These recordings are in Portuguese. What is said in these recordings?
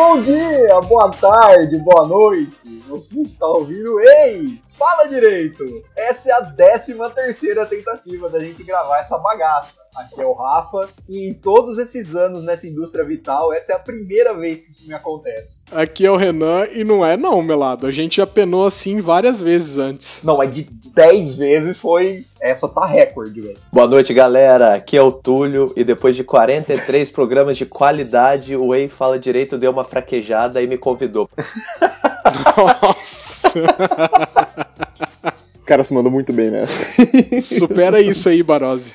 Bom dia, boa tarde, boa noite. Você está ouvindo Ei! Fala direito! Essa é a 13 terceira tentativa da gente gravar essa bagaça. Aqui é o Rafa e em todos esses anos nessa indústria vital, essa é a primeira vez que isso me acontece. Aqui é o Renan e não é não, Melado. A gente já penou assim várias vezes antes. Não, mas de 10 vezes foi... Essa tá recorde, velho. Boa noite, galera. Aqui é o Túlio e depois de 43 programas de qualidade, o Ei Fala Direito deu uma fraquejada e me convidou. Nossa! O cara se mandou muito bem nessa. Supera isso aí, Barose.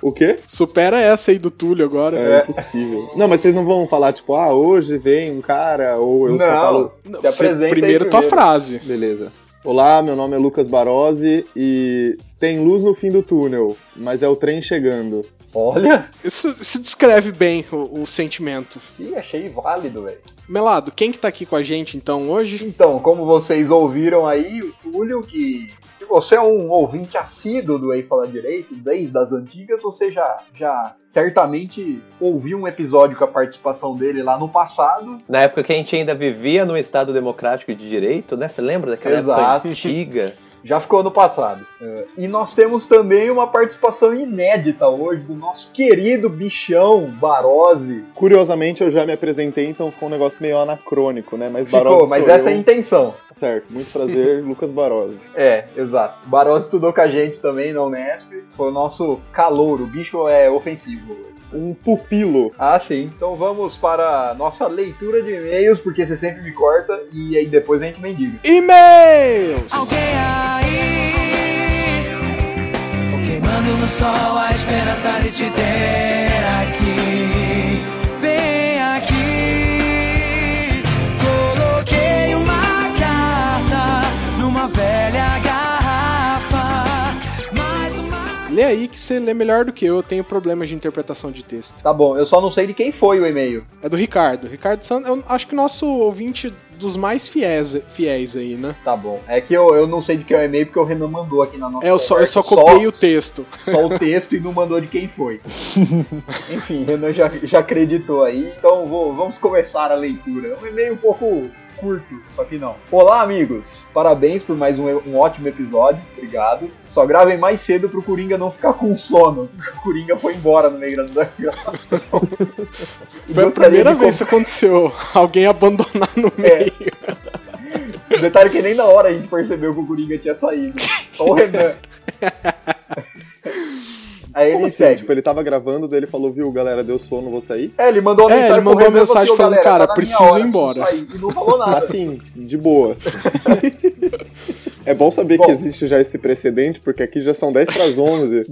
O quê? Supera essa aí do Túlio agora. É, impossível. Não, mas vocês não vão falar, tipo, ah, hoje vem um cara, ou eu só Não, falo. se Você- apresenta aí primeiro tua frase. Beleza. Olá, meu nome é Lucas Barose e tem luz no fim do túnel, mas é o trem chegando. Olha, Isso, isso descreve bem o, o sentimento. Ih, achei válido, velho. Melado, quem que tá aqui com a gente então hoje? Então, como vocês ouviram aí, o Túlio, que se você é um ouvinte assíduo do Ei Fala Direito, desde as antigas, você já, já certamente ouviu um episódio com a participação dele lá no passado. Na época que a gente ainda vivia num Estado democrático de direito, né? Você lembra daquela Exato. época antiga? Já ficou no passado. É, E nós temos também uma participação inédita hoje do nosso querido bichão Barose. Curiosamente, eu já me apresentei, então ficou um negócio meio anacrônico, né? Mas Ficou, Barose mas sou essa é a eu. intenção. Certo, muito prazer, Lucas Barose. É, exato. Barose estudou com a gente também na Unesp. Foi o nosso calouro. O bicho é ofensivo hoje. Um pupilo. Ah, sim. Então vamos para a nossa leitura de e-mails, porque você sempre me corta e aí depois a gente mendiga. E-mails! Alguém aí Queimando no sol a esperança de te ter aqui Lê aí que você lê melhor do que eu, eu tenho problemas de interpretação de texto. Tá bom, eu só não sei de quem foi o e-mail. É do Ricardo. Ricardo Santos, eu acho que nosso ouvinte dos mais fiéis, fiéis aí, né? Tá bom. É que eu, eu não sei de quem é o e-mail porque o Renan mandou aqui na nossa É, eu só, eu só copiei o texto. Só o texto e não mandou de quem foi. Enfim, Renan já, já acreditou aí, então vou- vamos começar a leitura. É um e-mail um pouco curto, só que não. Olá, amigos! Parabéns por mais um, um ótimo episódio, obrigado. Só gravem mais cedo pro Coringa não ficar com sono. O Coringa foi embora no meio da gravação. Foi a primeira vez que isso aconteceu. Alguém abandonar no É. meio. O detalhe é que nem na hora a gente percebeu que o Coringa tinha saído. Só o Renan. Aí ele Como assim? segue. Tipo, ele tava gravando, daí ele falou, viu, galera, deu sono, vou sair. É, ele mandou uma É, mensagem ele mandou uma mensagem assim, falando, "Ô, galera, cara, tá preciso hora, ir embora." sair. E não falou nada. Assim, de boa. É bom saber Bom. que existe já esse precedente, porque aqui já são 10 para as 11.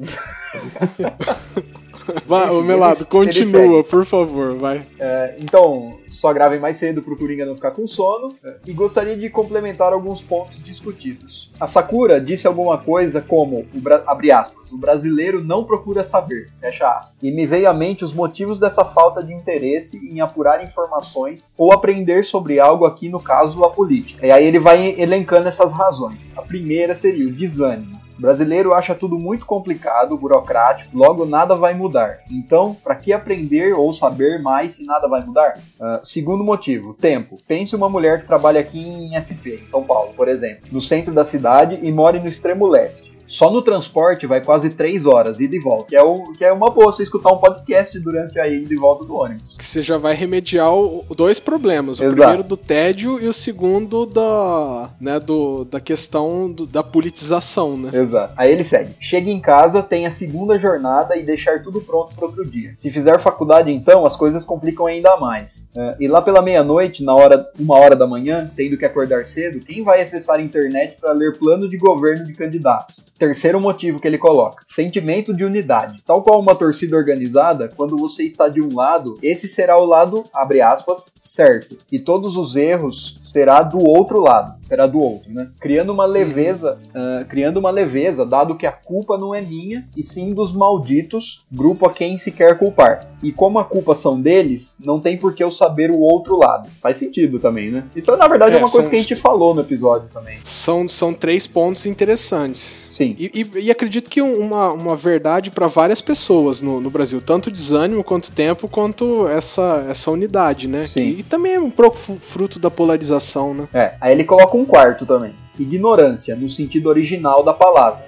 Vai, ô Melado, continua, por favor, vai. É, então, só gravem mais cedo pro Coringa não ficar com sono. É, E gostaria de complementar alguns pontos discutidos. A Sakura disse alguma coisa como, abre aspas, o brasileiro não procura saber, fecha aspas. E me veio à mente os motivos dessa falta de interesse em apurar informações ou aprender sobre algo aqui, no caso, a política. E aí ele vai elencando essas razões. A primeira seria o desânimo. Brasileiro acha tudo muito complicado, burocrático, logo nada vai mudar. Então, para que aprender ou saber mais se nada vai mudar? Ah, segundo motivo, tempo. Pense uma mulher que trabalha aqui em SP, em São Paulo, por exemplo, no centro da cidade e mora no extremo leste. Só no transporte vai quase 3 horas, ida e volta. Que é, o, que é uma boa você escutar um podcast durante a ida e volta do ônibus. Que você já vai remediar o- dois problemas. O Exato. primeiro do tédio e o segundo da, né, do, da questão do- da politização, né? Exato. Aí ele segue. Chegue em casa, tem a segunda jornada e deixar tudo pronto para outro dia. Se fizer faculdade, então, as coisas complicam ainda mais. É, e lá pela meia-noite, na hora, uma hora da manhã, tendo que acordar cedo, quem vai acessar a internet para ler plano de governo de candidatos? Terceiro motivo que ele coloca: sentimento de unidade. Tal qual uma torcida organizada, quando você está de um lado, esse será o lado, abre aspas, certo. E todos os erros será do outro lado, será do outro, né? Criando uma leveza, ah, criando uma leveza, dado que a culpa não é minha, e sim dos malditos, grupo a quem se quer culpar. E como a culpa são deles, não tem por que eu saber o outro lado. Faz sentido também, né? Isso na verdade é, É, uma coisa que a gente falou no episódio também. São, são três pontos interessantes. Sim. Sim. E, e- e acredito que um- uma, uma verdade para várias pessoas no, no Brasil, tanto desânimo quanto tempo, quanto essa, essa unidade, né? Sim. Que também é um pouco fruto da polarização, né? É, aí ele coloca um quarto também. Ignorância, no sentido original da palavra.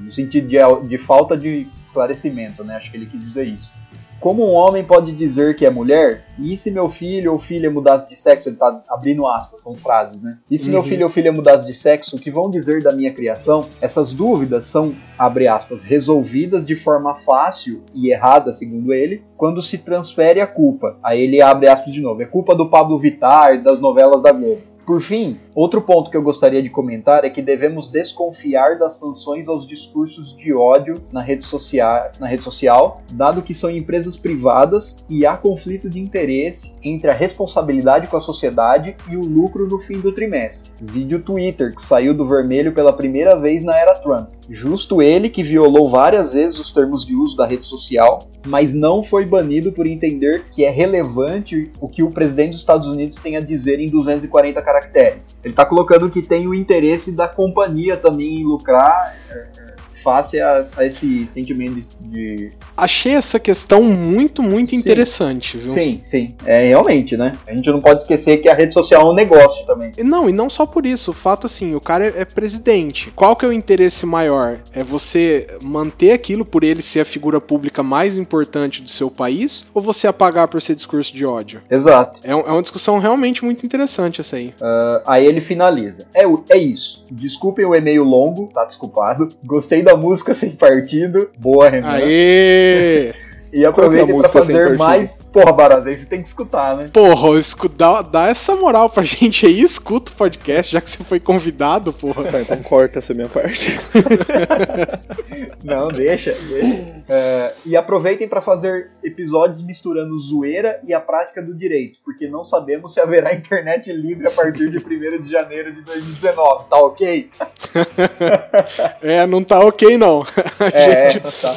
No sentido de, de falta de esclarecimento, né? Acho que ele quis dizer isso. Como um homem pode dizer que é mulher? E se meu filho ou filha mudasse de sexo? Ele tá abrindo aspas, são frases, né? E se meu Uhum. filho ou filha mudasse de sexo, o que vão dizer da minha criação? Essas dúvidas são, abre aspas, resolvidas de forma fácil e errada, segundo ele, quando se transfere a culpa. Aí ele abre aspas de novo. É culpa do Pablo Vittar, das novelas da Globo. Por fim, outro ponto que eu gostaria de comentar é que devemos desconfiar das sanções aos discursos de ódio na rede, social, na rede social, dado que são empresas privadas e há conflito de interesse entre a responsabilidade com a sociedade e o lucro no fim do trimestre. Vídeo Twitter, que saiu do vermelho pela primeira vez na era Trump. Justo ele que violou várias vezes os termos de uso da rede social, mas não foi banido por entender que é relevante o que o presidente dos Estados Unidos tem a dizer em 240 caracteres. Ele está colocando que tem o interesse da companhia também em lucrar é, é, face a, a esse sentimento de, de- Achei essa questão muito, muito Sim. interessante, viu? Sim, sim. É realmente, né? A gente não pode esquecer que a rede social é um negócio também. Não, e não só por isso. O fato assim, o cara é, é presidente. Qual que é o interesse maior? É você manter aquilo por ele ser a figura pública mais importante do seu país? Ou você apagar por ser discurso de ódio? Exato. É, um- é uma discussão realmente muito interessante essa aí. Aí ele finaliza. É, é isso. Desculpem o e-mail longo, tá desculpado. Gostei da música sem partido. Boa, Renan. Aê! E pra é a música sem fazer mais. Porra, Barós, aí você tem que escutar, né? Porra, escu- dá, dá essa moral pra gente aí, escuta o podcast, já que você foi convidado, porra. Tá, então corta essa minha parte. Não, deixa. deixa. É, e aproveitem pra fazer episódios misturando zoeira e a prática do direito, porque não sabemos se haverá internet livre a partir de 1 de janeiro de 2019, tá ok? É, não tá ok não. A É, gente- tá,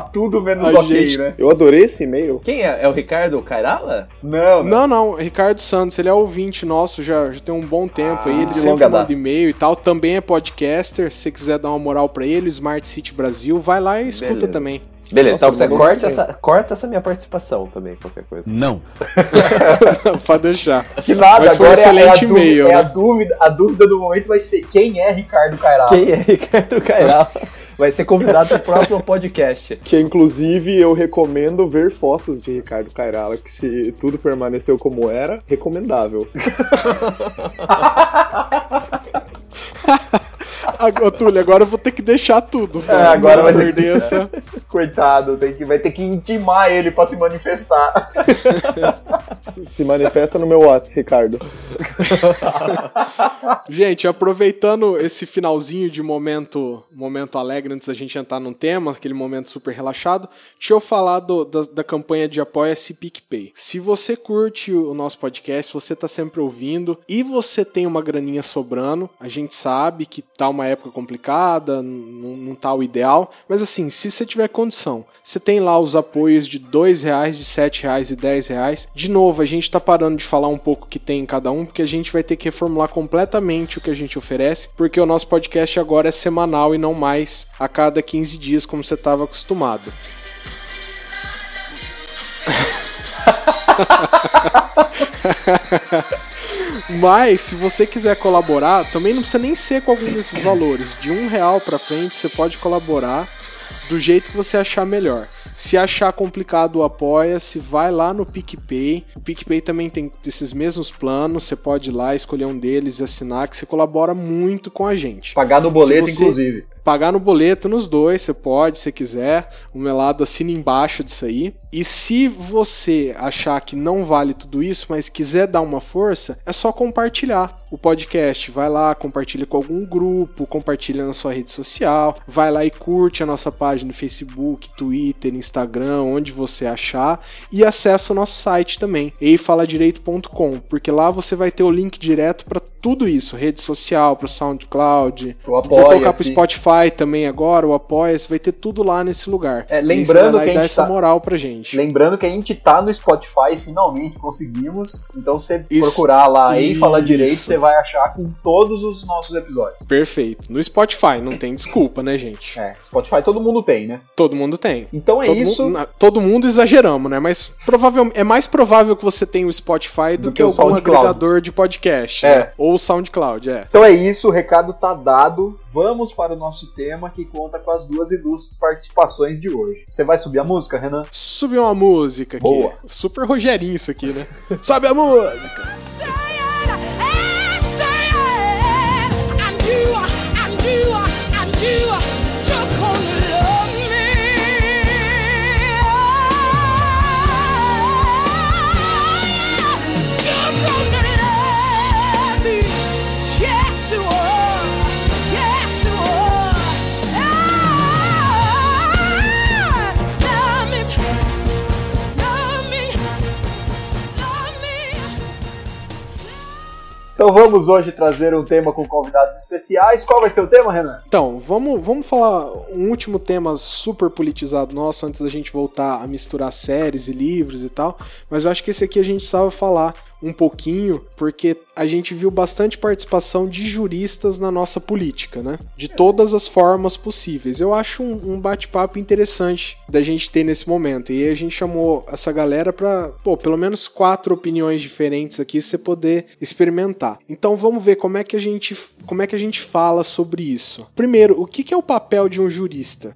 tá tudo menos A ok, gente- né? Eu adorei esse e-mail. Quem é? É o Ricardo Cairala? Não, não. Não, não, Ricardo Santos, ele é ouvinte nosso já, já tem um bom tempo aí, ele sempre longa manda e-mail e tal, também é podcaster, se você quiser dar uma moral pra ele, o Smart City Brasil, vai lá e escuta Beleza. também. Beleza, Nossa, então você corta essa, corta essa minha participação também, qualquer coisa. Não. Pode deixar. Que nada, Mas foi um agora é, a- é a excelente dúvida, e-mail, é a né? dúvida, a dúvida do momento vai ser quem é Ricardo Cairala. Quem é Ricardo Cairala? Vai ser convidado pro próximo podcast. Que inclusive eu recomendo ver fotos de Ricardo Cairala, que se tudo permaneceu como era, recomendável. Ô, Túlio, agora eu vou ter que deixar tudo. É, agora vai ter que- perder essa. Coitado, tem que, vai ter que intimar ele pra se manifestar. Se manifesta no meu WhatsApp, Ricardo. Gente, aproveitando esse finalzinho de momento, momento alegre antes da gente entrar num tema, aquele momento super relaxado, deixa eu falar do- da, da campanha de apoia-se PicPay. Se você curte o nosso podcast, se você tá sempre ouvindo e você tem uma graninha sobrando, a gente sabe que tá uma época complicada, n- não tá o ideal, mas assim, se você tiver condição, você tem lá os apoios de dois reais, de sete reais e dez reais. De novo, a gente tá parando de falar um pouco que tem em cada um, porque a gente vai ter que reformular completamente o que a gente oferece, porque o nosso podcast agora é semanal e não mais a cada 15 dias, como você estava acostumado. Mas, se você quiser colaborar, também não precisa nem ser com algum desses valores. De um real pra frente, você pode colaborar do jeito que você achar melhor. Se achar complicado Apoia-se, vai lá no PicPay. O PicPay também tem esses mesmos planos. Você pode ir lá, escolher um deles e assinar, que você colabora muito com a gente. Pagar no boleto, inclusive. Pagar no boleto nos dois, você pode, se quiser. O Melado assina embaixo disso aí. E se você achar que não vale tudo isso, mas quiser dar uma força, é só compartilhar o podcast. Vai lá, compartilha com algum grupo, compartilha na sua rede social, vai lá e curte a nossa página no Facebook, Twitter, Instagram, onde você achar. E acessa o nosso site também, eifaladireito.com, porque lá você vai ter o link direto para tudo isso, rede social, para o SoundCloud, O Vou colocar pro Apoia-se. Spotify também agora, o Apoia-se, vai ter tudo lá nesse lugar. É, E você lembrando que a dá gente essa tá- moral pra gente. Lembrando que a gente tá no Spotify, finalmente conseguimos. Então, você Isso- procurar lá e falar direito, você vai achar com todos os nossos episódios. Perfeito. No Spotify, não tem desculpa, né, gente? É, Spotify todo mundo tem, né? Todo mundo tem. Então é todo isso. Mundo, todo mundo exageramos, né? Mas provavelmente é mais provável que você tenha o Spotify do, Do que, que o algum SoundCloud. agregador de podcast. É. né? Ou o SoundCloud, é. Então é isso, o recado tá dado. Vamos para o nosso tema que conta com as duas ilustres participações de hoje. Você vai subir a música, Renan? Subiu uma música aqui. Boa. Super Rogerinho isso aqui, né? Sobe a música! Então vamos hoje trazer um tema com convidados especiais. Qual vai ser o tema, Renan? Então, vamos, vamos falar um último tema super politizado nosso antes da gente voltar a misturar séries e livros e tal. Mas eu acho que esse aqui a gente precisava falar um pouquinho, porque a gente viu bastante participação de juristas na nossa política, né? De todas as formas possíveis. Eu acho um, um bate-papo interessante da gente ter nesse momento. E a gente chamou essa galera para, pô, pelo menos quatro opiniões diferentes aqui você poder experimentar. Então vamos ver como é que a gente, como é que a gente fala sobre isso. Primeiro, o que, que é o papel de um jurista?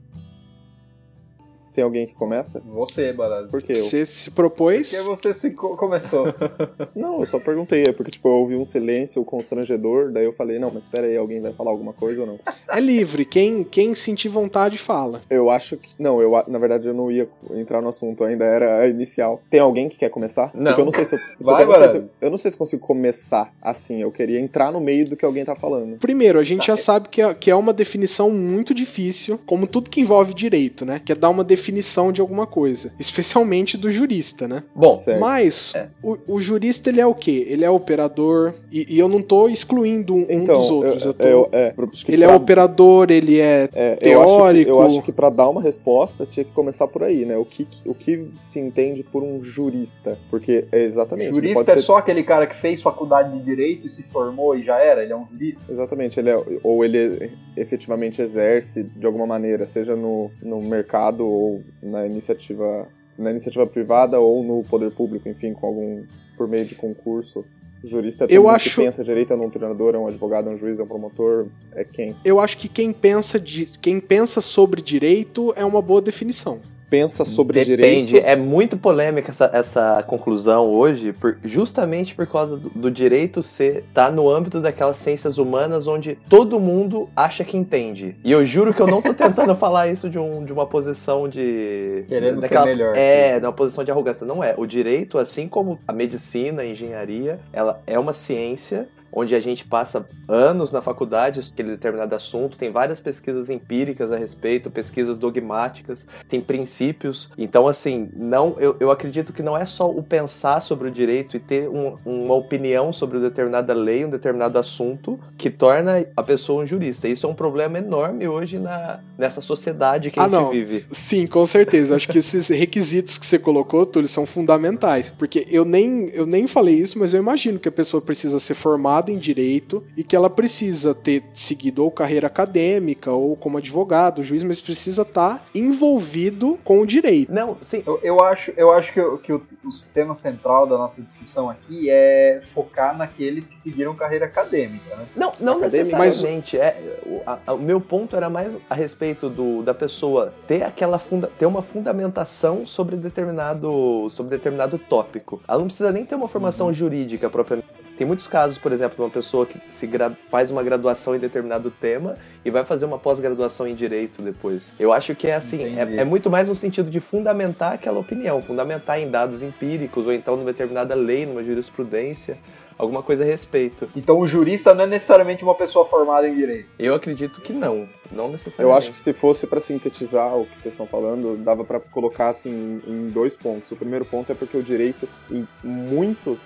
Tem alguém que começa? Você, Baralho. Por quê? Eu... Você se propôs? Porque você se co- começou. Não, eu só perguntei, é porque tipo, eu ouvi um silêncio constrangedor, daí eu falei, não, mas espera aí, alguém vai falar alguma coisa ou não? É livre. Quem, quem sentir vontade fala. Eu acho que. Não, eu na verdade eu não ia entrar no assunto, ainda era a inicial. Tem alguém que quer começar? Não. Porque eu não sei se eu. Vai, eu, não sei se eu, eu não sei se consigo começar assim. Eu queria entrar no meio do que alguém tá falando. Primeiro, a gente já sabe que é, que é uma definição muito difícil, como tudo que envolve direito, né? Que é dar uma definição de alguma coisa. Especialmente do jurista, né? Bom, Certo. Mas É. o, o jurista ele é o quê? Ele é operador, e, e eu não tô excluindo um, um Então, dos outros. Eu, eu, tô- eu- é, que ele é pra- operador, ele é. É, eu acho que- teórico. Eu acho, que, pra dar uma resposta tinha que começar por aí, né? O que, o que se entende por um jurista? Porque é exatamente. Jurista pode é ser- só aquele cara que fez faculdade de direito e se formou e já era? Ele é um jurista? Exatamente, ele é, ou ele efetivamente exerce de alguma maneira, seja no, no mercado ou na iniciativa, na iniciativa privada ou no poder público, enfim, com algum por meio de concurso. O jurista é Eu acho- que pensa direito, é um treinador, é um advogado, é um juiz, é um promotor, é quem? Eu acho que quem pensa, de, quem pensa sobre direito é uma boa definição. Pensa sobre Depende, direito. é muito polêmica essa, essa conclusão hoje, por- justamente por causa do, do direito ser tá no âmbito daquelas ciências humanas onde todo mundo acha que entende. E eu juro que eu não tô tentando falar isso de, um, de uma posição de. Querendo ser daquela- melhor. É, de uma posição de arrogância. Não é. O direito, assim como a medicina, a engenharia, ela é uma ciência onde a gente passa anos na faculdade aquele determinado assunto, tem várias pesquisas empíricas a respeito, pesquisas dogmáticas, tem princípios. Então, assim, não, eu, eu acredito que não é só o pensar sobre o direito e ter um- uma opinião sobre uma determinada lei, um determinado assunto, que torna a pessoa um jurista. Isso é um problema enorme hoje na, nessa sociedade que a Ah, gente não. vive. Sim, com certeza. Acho que esses requisitos que você colocou, Túlio, são fundamentais. Porque eu nem, eu nem falei isso, mas eu imagino que a pessoa precisa ser formada em direito e que ela precisa ter seguido ou carreira acadêmica ou como advogado, juiz, mas precisa estar envolvido com o direito. Não, sim, Eu, eu acho, eu acho que, o- que o, o tema central da nossa discussão aqui é focar naqueles que seguiram carreira acadêmica, né? Não, não Acadêmico. necessariamente. É, o, a- o meu ponto era mais a respeito do, da pessoa ter aquela funda, ter uma fundamentação sobre determinado, sobre determinado tópico. Ela não precisa nem ter uma formação jurídica propriamente. Tem muitos casos, por exemplo, de uma pessoa que se faz uma graduação em determinado tema e vai fazer uma pós-graduação em direito depois. Eu acho que é assim, é, é muito mais no sentido de fundamentar aquela opinião, fundamentar em dados empíricos ou então numa determinada lei, numa jurisprudência, alguma coisa a respeito. Então o jurista não é necessariamente uma pessoa formada em direito. Eu acredito que não, não Eu necessariamente. acho que se fosse pra sintetizar o que vocês estão falando, dava pra colocar assim em dois pontos. O primeiro ponto é porque o direito, em muitos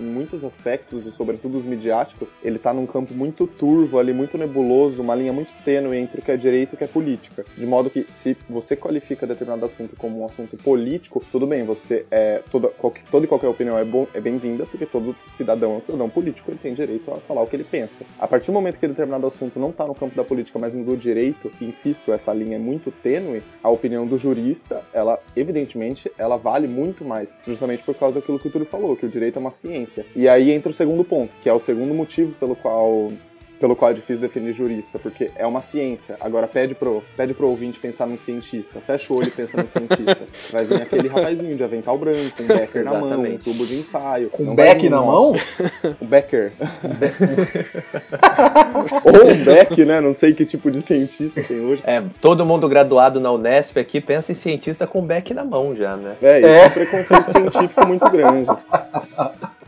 em muitos aspectos, e sobretudo os midiáticos, ele tá num campo muito turvo ali, muito nebuloso, uma linha muito tênue entre o que é direito e o que é política. De modo que, se você qualifica determinado assunto como um assunto político, tudo bem, você é. Toda, qualquer, toda e qualquer opinião é, bom, é bem-vinda, porque todo cidadão é um cidadão político, ele tem direito a falar o que ele pensa. A partir do momento que determinado assunto não tá no campo da política, mas no do direito, insisto, essa linha é muito tênue, a opinião do jurista, ela, evidentemente, ela vale muito mais, justamente por causa daquilo que o Túlio falou, que o direito é uma ciência. E aí entra o segundo ponto, que é o segundo motivo pelo qual pelo qual é difícil definir jurista, porque é uma ciência. Agora pede pro, pede pro ouvinte pensar num cientista. Fecha o olho e pensa num cientista. Vai vir aquele rapazinho de avental branco, um becker na mão, um tubo de ensaio. Com um beck na mão? Um becker. Ou um beck, né? Não sei que tipo de cientista tem hoje. É, todo mundo graduado na Unesp aqui pensa em cientista com beck na mão já, né? É, isso é, é um preconceito científico muito grande.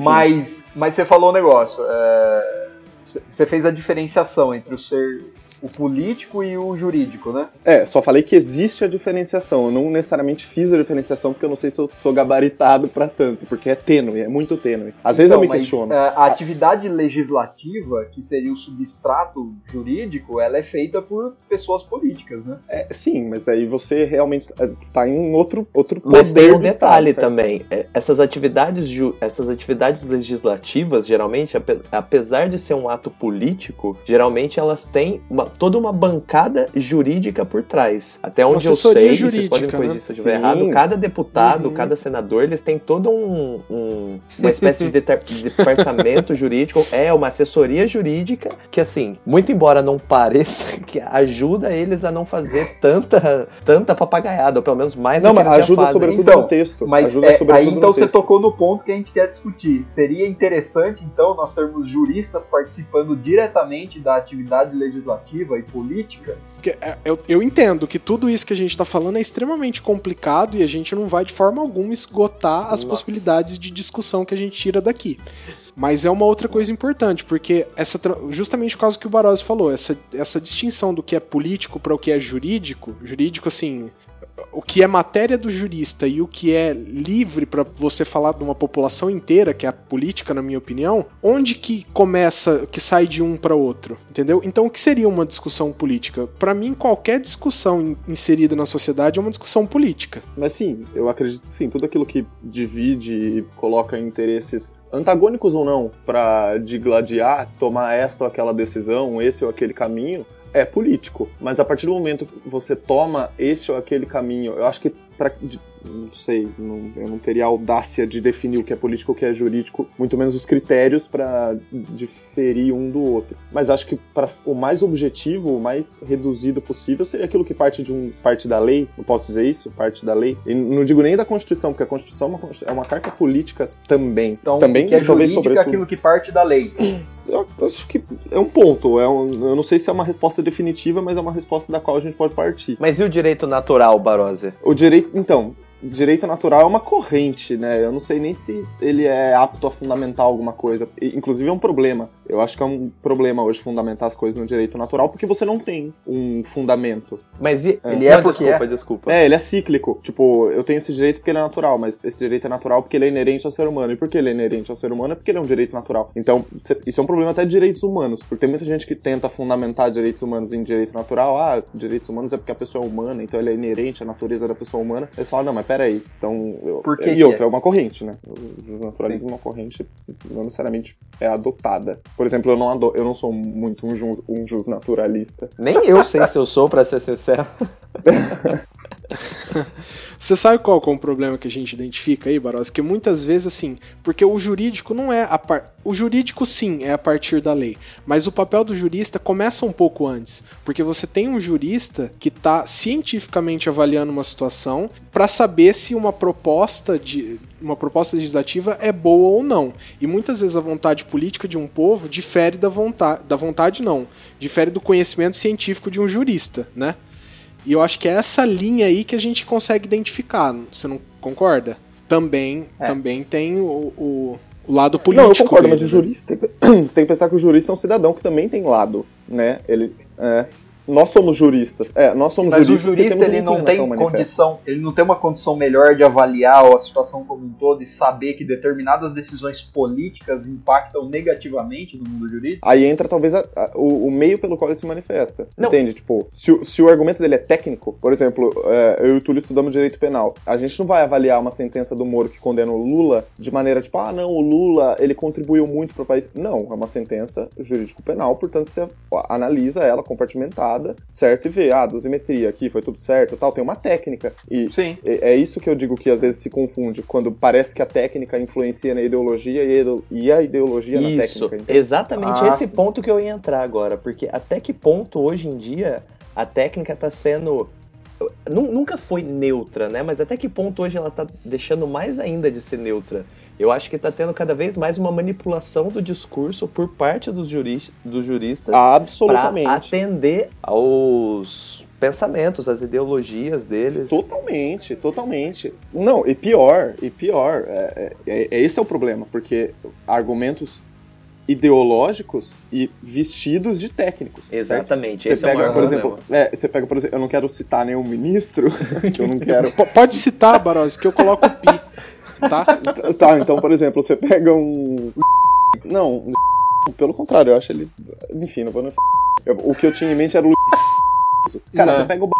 Mas, mas você falou um negócio. É, você fez a diferenciação entre o ser o político e o jurídico, né? É, só falei que existe a diferenciação. Eu não necessariamente fiz a diferenciação porque eu não sei se eu sou gabaritado para tanto, porque é tênue, é muito tênue. Às vezes então, eu me questiono. É, a atividade legislativa, que seria o substrato jurídico, ela é feita por pessoas políticas, né? É, sim, mas daí você realmente está em um outro outro Mas tem um detalhe estado, também. É, essas atividades essas atividades legislativas, geralmente, apesar de ser um ato político, geralmente elas têm uma toda uma bancada jurídica por trás. Até onde eu sei, jurídica, vocês podem me corrigir né? se eu estiver errado, cada deputado, uhum. cada senador, eles têm todo um, um uma espécie de, de departamento jurídico, é uma assessoria jurídica que, assim, muito embora não pareça, que ajuda eles a não fazer tanta, tanta papagaiada, ou pelo menos mais não, do que mas ajuda sobretudo então, no texto. Mas ajuda é, aí então você tocou no ponto que a gente quer discutir. Seria interessante, então, nós termos juristas participando diretamente da atividade legislativa e política. É, eu, eu entendo que tudo isso que a gente está falando é extremamente complicado e a gente não vai de forma alguma esgotar as Nossa. possibilidades de discussão que a gente tira daqui. Mas é uma outra coisa importante, porque essa justamente por causa que o Barós falou, essa, essa distinção do que é político para o que é jurídico, jurídico assim, o que é matéria do jurista e o que é livre para você falar de uma população inteira, que é a política, na minha opinião, onde que começa, que sai de um para outro, entendeu? Então, o que seria uma discussão política? Para mim, qualquer discussão inserida na sociedade é uma discussão política. Mas sim, eu acredito sim, tudo aquilo que divide e coloca interesses antagônicos ou não para digladiar, tomar esta ou aquela decisão, esse ou aquele caminho, é político, mas a partir do momento que você toma este ou aquele caminho, eu acho que para não sei, não, eu não teria audácia de definir o que é político e o que é jurídico, muito menos os critérios para diferir um do outro. Mas acho que para o mais objetivo, o mais reduzido possível seria aquilo que parte de um parte da lei, não posso dizer isso, parte da lei. E não digo nem da Constituição, porque a Constituição é uma, é uma carta política também. Então, também que é talvez sobre aquilo que parte da lei. Eu acho que é um ponto, é um, eu não sei se é uma resposta definitiva, mas é uma resposta da qual a gente pode partir. Mas e o direito natural, Barose? O direito, então, direito natural é uma corrente, né? Eu não sei nem se ele é apto a fundamentar alguma coisa. Inclusive é um problema. Eu acho que é um problema hoje fundamentar as coisas no direito natural porque você não tem um fundamento. Mas e... ele é não, desculpa, é. desculpa. É, ele é cíclico. Tipo, eu tenho esse direito porque ele é natural, mas esse direito é natural porque ele é inerente ao ser humano. E por que ele é inerente ao ser humano? É porque ele é um direito natural. Então, isso é um problema até de direitos humanos, porque tem muita gente que tenta fundamentar direitos humanos em direito natural. Ah, direitos humanos é porque a pessoa é humana, então ele é inerente à natureza da pessoa humana. Eles falam, não, mas peraí. Então, eu, Por que e que outra, é? é uma corrente, né? O naturalismo é uma corrente não necessariamente é adotada. Por exemplo, eu não, ado eu não sou muito um, ju um jus naturalista. Nem eu sei se eu sou, para ser sincero. Você sabe qual é o problema que a gente identifica aí, Barós? Que muitas vezes, assim, porque o jurídico não é a par... O jurídico, sim, é a partir da lei. Mas o papel do jurista começa um pouco antes. Porque você tem um jurista que está cientificamente avaliando uma situação para saber se uma proposta de. Uma proposta legislativa é boa ou não. E muitas vezes a vontade política de um povo difere da vontade. Da vontade, não. Difere do conhecimento científico de um jurista, né? E eu acho que é essa linha aí que a gente consegue identificar. Você não concorda? Também, é. também tem o, o, o, lado político. Não, eu concordo, dele, mas o né? jurista. Você tem que pensar que o jurista é um cidadão que também tem lado, né? Ele. É, Nós somos juristas. É, nós somos Mas o juristas. que jurista temos ele não tem manifesta. condição, ele não tem uma condição melhor de avaliar a situação como um todo e saber que determinadas decisões políticas impactam negativamente no mundo jurídico. Aí entra talvez a- a- o, o meio pelo qual ele se manifesta. Não. Entende? Tipo, se, o- se o argumento dele é técnico, por exemplo, é, eu e o Túlio estudamos direito penal. A gente não vai avaliar uma sentença do Moro que condena o Lula de maneira tipo, ah, não, o Lula ele contribuiu muito pro país. Não, é uma sentença jurídico-penal, portanto você analisa ela compartimentada, certo? E vê, ah, dosimetria aqui foi tudo certo tal. Tem uma técnica. E Sim. é é isso que eu digo que às vezes se confunde, quando parece que a técnica influencia na ideologia e a ide- a ideologia na Isso, técnica. Então, exatamente Ah, esse sim. ponto que eu ia entrar agora, porque até que ponto hoje em dia a técnica tá sendo nu- nunca foi neutra, né? Mas até que ponto hoje ela tá deixando mais ainda de ser neutra? Eu acho que tá tendo cada vez mais uma manipulação do discurso por parte dos, juris, dos juristas para Absolutamente. atender aos pensamentos, às ideologias deles. Totalmente, totalmente. Não, e pior, e pior, é, é- é- esse é o problema, porque argumentos ideológicos e vestidos de técnicos. certo? Exatamente, Você esse é o pega, maior por problema. exemplo, é, você pega, por exemplo, eu não quero citar nenhum ministro, que eu não quero. Pode citar, Barós, que eu coloco o pi. Tá? tá, então, por exemplo, você pega um. Não, um... pelo contrário, eu acho ele. Enfim, não vou O que eu tinha em mente era o. Cara, Não. você pega o.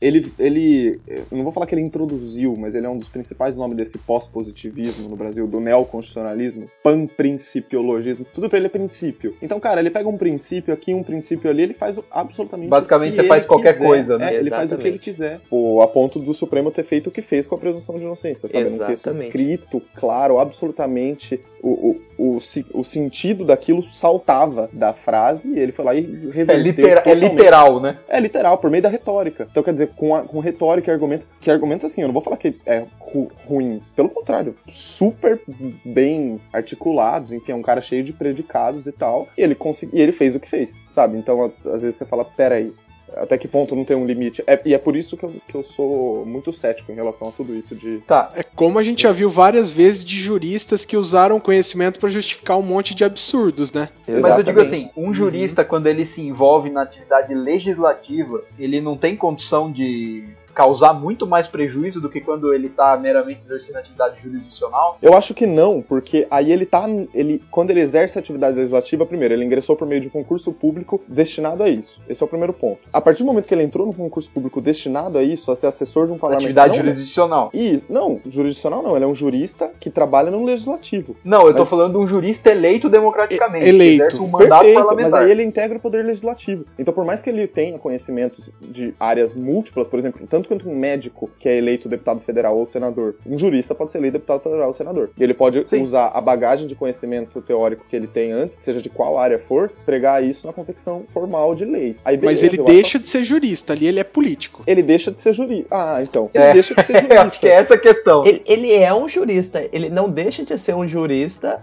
Ele, ele, não vou falar que ele introduziu, mas ele é um dos principais nomes desse pós-positivismo no Brasil, do neoconstitucionalismo, panprincipiologismo, tudo pra ele é princípio. Então, cara, ele pega um princípio aqui, um princípio ali, ele faz absolutamente Basicamente, você faz qualquer quiser. coisa, né? É, ele faz o que ele Exatamente. quiser. Pô, a ponto do Supremo ter feito o que fez com a presunção de inocência, sabe? Um texto Exatamente. escrito, claro, absolutamente o, o, o, o sentido daquilo saltava da frase e ele foi lá e reverteu É, litera- é totalmente. literal, né? É literal, por meio da retórica. Então, quer dizer, com, a- com retórica e argumentos. Que argumentos, assim, eu não vou falar que é ru- ruins. Pelo contrário, super bem articulados. Enfim, é um cara cheio de predicados e tal. E ele, consegui, e ele fez o que fez, sabe? Então, às vezes você fala, peraí. Até que ponto não tem um limite? É- e é por isso que eu, que eu sou muito cético em relação a tudo isso de. Tá. É como a gente já viu várias vezes de juristas que usaram conhecimento pra justificar um monte de absurdos, né? Mas eu digo Exatamente. assim, um jurista, quando ele se envolve na atividade legislativa, ele não tem condição de causar muito mais prejuízo do que quando ele tá meramente exercendo atividade jurisdicional. Eu acho que não, porque aí ele tá. Ele, quando ele exerce a atividade legislativa, primeiro, ele ingressou por meio de um concurso público destinado a isso. Esse é o primeiro ponto. A partir do momento que ele entrou no concurso público destinado a isso, a ser assessor de um parlamento. Atividade não, jurisdicional. E, não, jurisdicional não, ele é um jurista que trabalha no legislativo. Não, eu tô Mas- falando de um jurista eleito democraticamente, eleito. que exerce um mandato Perfeito, parlamentar. mas aí ele integra o poder legislativo. Então, por mais que ele tenha conhecimentos de áreas múltiplas, por exemplo, tanto quanto um médico que é eleito deputado federal ou senador, um jurista pode ser eleito deputado federal ou senador. E ele pode Sim. usar a bagagem de conhecimento teórico que ele tem antes, seja de qual área for, pregar isso na confecção formal de leis. Aí, Mas beleza, ele eu deixa de ser jurista, ali ele é político. acho- Ele deixa de ser jurista. Ah, então. Ele É. deixa de ser Eu jurista. acho que é essa a questão. Ele, ele é um jurista, ele não deixa de ser um jurista.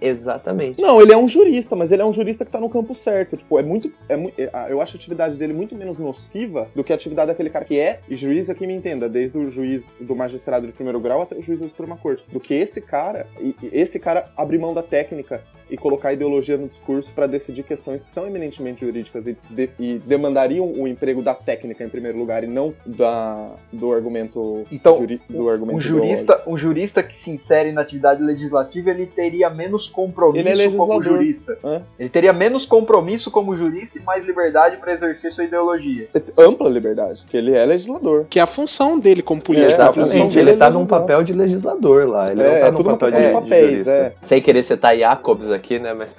É, exatamente. Não, ele é um jurista, mas ele é um jurista que tá no campo certo. Tipo, é muito. É, é- eu acho a atividade dele muito menos nociva do que a atividade daquele cara que é juiz aqui me entenda, desde o juiz do magistrado de primeiro grau até o juiz da Suprema Corte. Do que esse cara, e, e esse cara abrir mão da técnica e colocar ideologia no discurso para decidir questões que são eminentemente jurídicas e, de- e demandariam o emprego da técnica em primeiro lugar e não da, do argumento Então, juri- do argumento Um jurista, um jurista que se insere na atividade legislativa, ele teria menos compromisso Ele é como jurista. Hã? Ele teria menos compromisso como jurista e mais liberdade para exercer sua ideologia. ideológico. Ampla liberdade, que ele é legislador. Que é a função dele como político. É, a função Exatamente, dele ele é tá num papel de legislador lá. Ele É, não tá é num tudo uma papel de, questão de papéis, jurista. é. Sem querer citar Jacobs aqui, né? Mas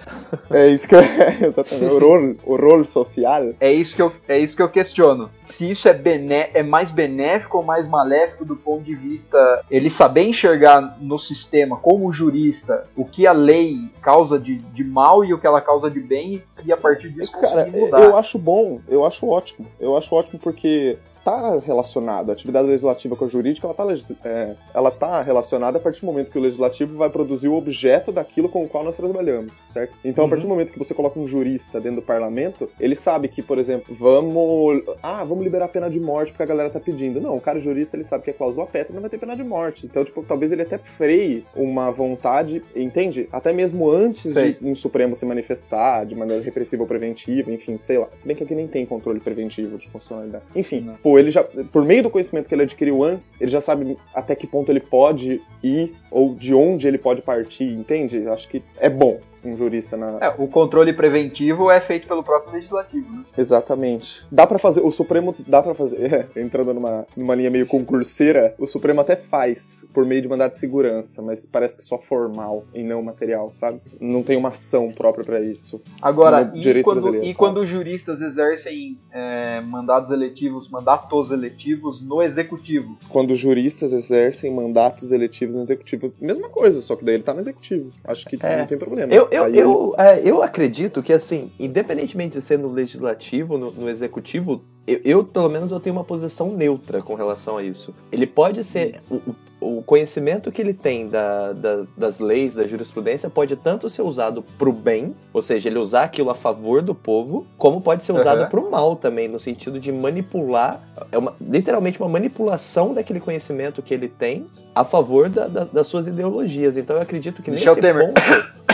É isso que eu, exatamente. O rol, o rol social. É isso que eu, é isso que eu questiono. Se isso é, bené é mais benéfico ou mais maléfico do ponto de vista ele saber enxergar no sistema como jurista o que a lei causa de, de mal e o que ela causa de bem e a partir disso Cara, conseguir mudar. eu acho bom, eu acho ótimo. Eu acho ótimo porque tá relacionada. A atividade legislativa com a jurídica, ela tá, legis- é, ela tá relacionada a partir do momento que o legislativo vai produzir o objeto daquilo com o qual nós trabalhamos, certo? Então, a partir do momento que você coloca um jurista dentro do parlamento, ele sabe que, por exemplo, vamos. Ah, vamos liberar a pena de morte porque a galera tá pedindo. Não, o cara jurista ele sabe que é cláusula pétrea não vai ter pena de morte. Então, tipo, talvez ele até freie uma vontade, entende? Até mesmo antes Sei. de um Supremo se manifestar de maneira repressiva ou preventiva, enfim, sei lá. Se bem que aqui nem tem controle preventivo de constitucionalidade. Enfim, Não. Ele já, por meio do conhecimento que ele adquiriu antes, ele já sabe até que ponto ele pode ir ou de onde ele pode partir, entende? Acho que é bom um jurista na, É, o controle preventivo é feito pelo próprio legislativo, né? Exatamente. Dá pra fazer, o Supremo dá pra fazer, é, entrando numa, numa linha meio concurseira, o Supremo até faz por meio de mandado de segurança, mas parece que só formal e não material, sabe? Não tem uma ação própria pra isso. Agora, No e quando, e quando os juristas exercem é, mandados eletivos, mandatos eletivos no executivo? Quando os juristas exercem mandatos eletivos no executivo, mesma coisa, só que daí ele tá no executivo. Acho que É. não tem problema. Eu, eu, Aí eu, é, eu acredito que, assim, independentemente de ser no legislativo, no, no executivo, eu, eu, pelo menos, eu tenho uma posição neutra com relação a isso. Ele pode ser. O, o- conhecimento que ele tem da, da- das leis, da jurisprudência, pode tanto ser usado pro bem, ou seja, ele usar aquilo a favor do povo, como pode ser usado Aham. pro mal também, no sentido de manipular. É uma, literalmente uma manipulação daquele conhecimento que ele tem a favor da- das suas ideologias. Então eu acredito que Michel nesse Temer. ponto.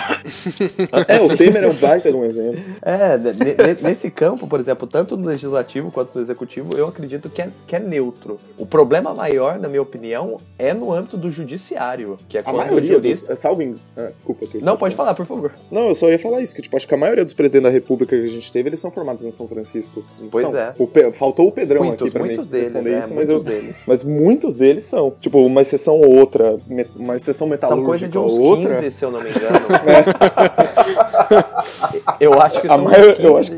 É, o Temer é um baita de um exemplo. É, ne- ne- nesse campo, por exemplo, tanto no legislativo quanto no executivo, eu acredito que é, que é neutro. O problema maior, na minha opinião, é no âmbito do judiciário, que é A quando o maioria dos. jurista... é, Salvo engano. Ah, desculpa, Arthur. Não, pode falar, por favor. Não, eu só ia falar isso, que tipo, acho que a maioria dos presidentes da república que a gente teve, eles são formados em São Francisco. Pois São. é. O Pe- Faltou o Pedrão Muitos, aqui pra muitos mim deles, responder é, isso, mas, muitos eu, deles. mas muitos deles são. Tipo, uma exceção ou outra, uma exceção metalúrgica São coisa de uns ou outra. 15, se eu não me engano. ハハハハ! Eu acho que A são maior- uns 15. eu acho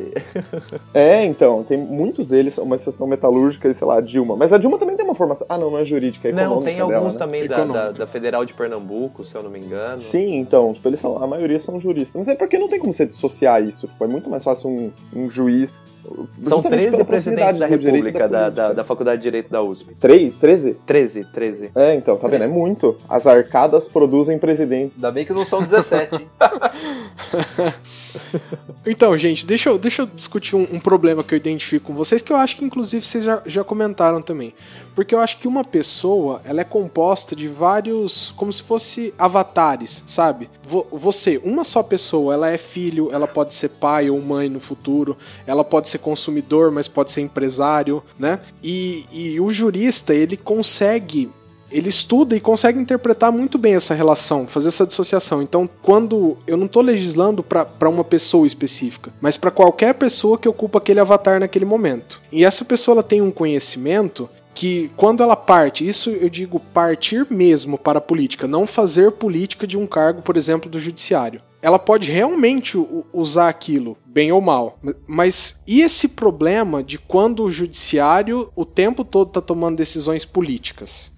É, então, tem muitos deles, uma exceção metalúrgica e, sei lá, a Dilma. Mas a Dilma também tem uma formação. Ah, não, não é jurídica, é Não, econômica tem dela, alguns né? também da, Econômica. da, da Federal de Pernambuco, se eu não me engano. Sim, então, tipo, eles são, a maioria são juristas. Mas é porque não tem como você dissociar isso. Tipo, é muito mais fácil um, um juiz. São justamente 13 pela presidentes da República, da, da, da Faculdade de Direito da USP. Três? Treze? 13, 13. É, então, tá vendo? É muito. As arcadas produzem presidentes. Ainda bem que não são 17, hein? Então, gente, deixa eu, deixa eu discutir um, um problema que eu identifico com vocês, que eu acho que inclusive vocês já, já comentaram também. Porque eu acho que uma pessoa, ela é composta de vários, como se fosse avatares, sabe? Vo- Você, uma só pessoa, ela é filho, ela pode ser pai ou mãe no futuro, ela pode ser consumidor, mas pode ser empresário, né? E, e o jurista, ele consegue ele estuda e consegue interpretar muito bem essa relação, fazer essa dissociação. Então, quando eu não estou legislando para uma pessoa específica, mas para qualquer pessoa que ocupa aquele avatar naquele momento. E essa pessoa ela tem um conhecimento que quando ela parte, isso eu digo partir mesmo para a política, não fazer política de um cargo, por exemplo, do judiciário. Ela pode realmente usar aquilo, bem ou mal. Mas e esse problema de quando o judiciário o tempo todo está tomando decisões políticas?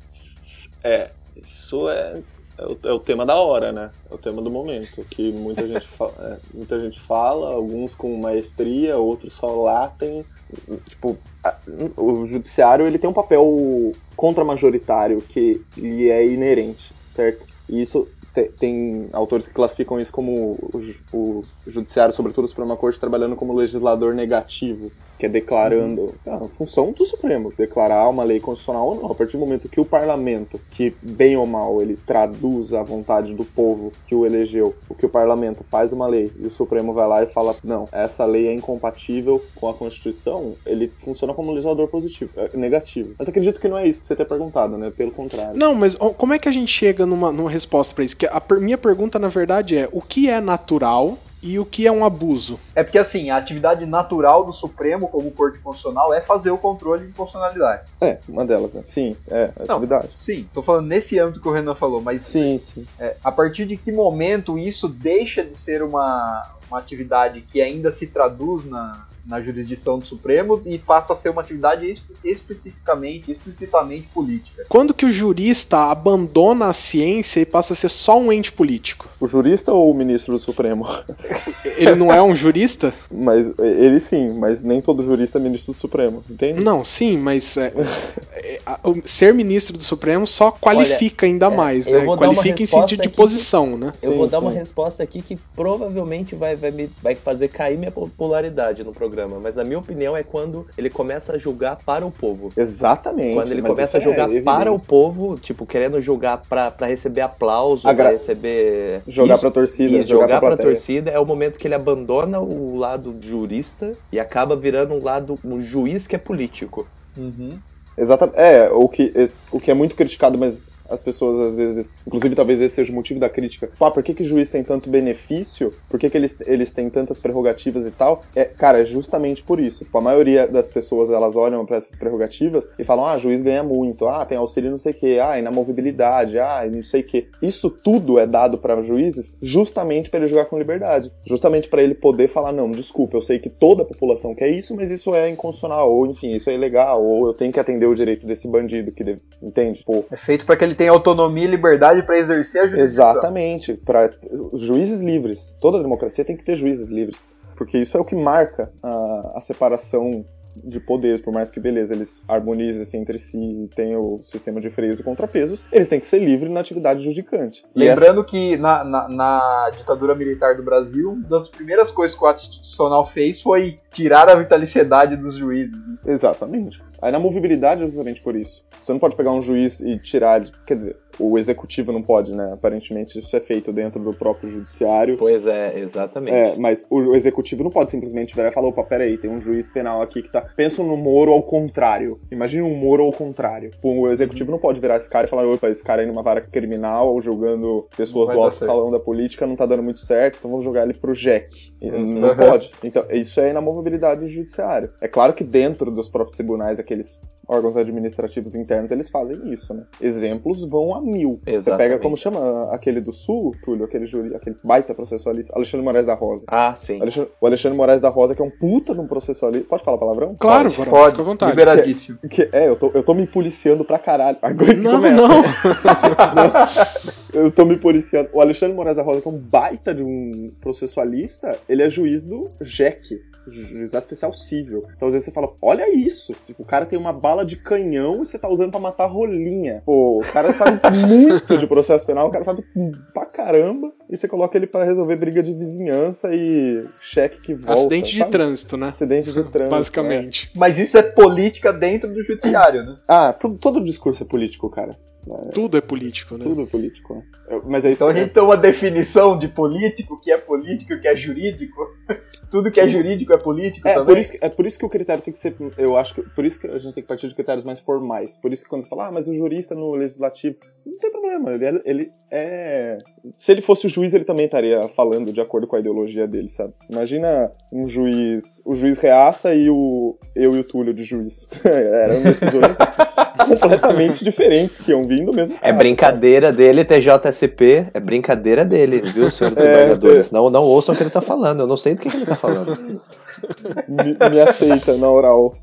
É, isso é, é, o, é o tema da hora, né? É o tema do momento. Que muita gente, é, muita gente fala, alguns com maestria, outros só latem. Tipo, a- o judiciário ele tem um papel contra-majoritário que lhe é inerente, certo? E isso te- tem autores que classificam isso como o, o judiciário, sobretudo a Suprema Corte, trabalhando como legislador negativo, que é declarando ah, a função do Supremo, declarar uma lei constitucional ou não. A partir do momento que o parlamento, que bem ou mal ele traduz a vontade do povo que o elegeu, o que o parlamento faz uma lei e o Supremo vai lá e fala não, essa lei é incompatível com a Constituição, ele funciona como legislador positivo, é, negativo. Mas acredito que não é isso que você tem perguntado, né? Pelo contrário. Não, mas como é que a gente chega numa, numa resposta pra isso? Que a per- minha pergunta, na verdade, é o que é natural e o que é um abuso? É porque, assim, a atividade natural do Supremo, como Corte Constitucional, é fazer o controle de constitucionalidade. É, uma delas, né? Sim, é, é Não. atividade. Sim, tô falando nesse âmbito que o Renan falou, mas Sim, sim. é, a partir de que momento isso deixa de ser uma, uma atividade que ainda se traduz na, na jurisdição do Supremo e passa a ser uma atividade espe- especificamente, explicitamente política. Quando que o jurista abandona a ciência e passa a ser só um ente político? O jurista ou o ministro do Supremo? Ele não é um jurista? Mas ele sim, mas nem todo jurista é ministro do Supremo, entende? Não, sim, mas é, é, ser ministro do Supremo só qualifica ainda mais, eu né? uma Qualifica em sentido de aqui que- posição, né? Eu Sim, vou dar uma sim. resposta aqui que provavelmente vai, vai, me, vai fazer cair minha popularidade no programa, mas a minha opinião é quando ele começa a julgar para o povo. Exatamente. Quando ele começa a é julgar evidente. para o povo, tipo, querendo julgar pra, pra receber aplauso, Agra- pra receber. Jogar Isso, pra torcida, e jogar, jogar pra, pra torcida é o momento que ele abandona o lado jurista e acaba virando um lado, um juiz que é político. Exatamente. É, o que, é, o que é muito criticado, mas as pessoas às vezes, inclusive talvez esse seja o motivo da crítica. Pá, por que, que juiz tem tanto benefício? Por que, que eles, eles têm tantas prerrogativas e tal? É, cara, é justamente por isso. Tipo, a maioria das pessoas elas olham pra essas prerrogativas e falam: ah, juiz ganha muito, ah, tem auxílio não sei o que, ah, inamovibilidade, ah, não sei o que. Isso tudo é dado para juízes justamente para ele jogar com liberdade. Justamente para ele poder falar: não, desculpa, eu sei que toda a população quer isso, mas isso é inconstitucional, ou enfim, isso é ilegal, ou eu tenho que atender o direito desse bandido que deve, entende? Pô, É feito para que ele tenha autonomia e liberdade para exercer a jurisdição. Exatamente, para juízes livres. Toda democracia tem que ter juízes livres, porque isso é o que marca a, a separação de poderes, por mais que, beleza, eles harmonizem entre si e tenham o sistema de freios e contrapesos, eles têm que ser livres na atividade judicante. E essa- Lembrando que na, na- na ditadura militar do Brasil, uma das primeiras coisas que o ato institucional fez foi tirar a vitaliciedade dos juízes. Exatamente. A inamovibilidade é justamente por isso. Você não pode pegar um juiz e tirar. Quer dizer, o executivo não pode, né? Aparentemente isso é feito dentro do próprio judiciário. Pois é, exatamente. É, mas o, o executivo não pode simplesmente virar e falar, opa, peraí, tem um juiz penal aqui que tá. Pensa no Moro ao contrário. Imagina um Moro ao contrário. O executivo não pode virar esse cara e falar, opa, esse cara aí numa vara criminal ou julgando pessoas do alto escalão da política não tá dando muito certo, então vamos jogar ele pro JEC. E Uhum. Não pode. Então, isso é inamovibilidade do judiciário. É claro que dentro dos próprios tribunais, aqueles órgãos administrativos internos, eles fazem isso, né? Exemplos vão a mil. Você Exatamente. pega, como chama aquele do Sul, Túlio, aquele, juri, aquele baita processualista, Alexandre Moraes da Rosa. Ah, sim. Alexandre- o Alexandre Moraes da Rosa, que é um puta de um processualista. Pode falar palavrão? Claro, Pode, Varão, fica à vontade. liberadíssimo. Que, é, eu tô, eu tô me policiando pra caralho. Agora que Não, começa. não. Eu tô me policiando. O Alexandre Moraes da Rosa, que é um baita de um processualista, ele é juiz do JEC, Juizado Especial Civil. Então às vezes você fala, olha isso, tipo, o cara tem uma bala de canhão e você tá usando pra matar rolinha. Pô, o cara sabe muito de processo penal, o cara sabe pra caramba, e você coloca ele pra resolver briga de vizinhança e cheque que volta. Acidente de sabe? trânsito, né? Acidente de trânsito. Basicamente. Mas isso é política dentro do judiciário, né? é. Ah, tudo, todo discurso é político, cara. Tudo é político, né? Tudo é político. né? Eu- Mas é isso Então a gente tem uma definição de político, o que é político, o que é jurídico. Tudo que é jurídico é político É também. por, isso é por isso que o critério tem que ser. Eu acho que. Por isso que a gente tem que partir de critérios mais formais. Por isso que quando fala, ah, mas o jurista no legislativo. Não tem problema. Ele é, ele é. Se ele fosse o juiz, ele também estaria falando de acordo com a ideologia dele, sabe? Imagina um juiz. O juiz reaça e o. Eu e o Túlio de juiz. Eram decisões completamente diferentes que iam vindo mesmo. É brincadeira dele, TJSP, é brincadeira dele, viu, senhor É, desembargadores? Não, não ouçam o que ele tá falando, eu não sei do que, que ele tá falando. Me, me aceita na oral.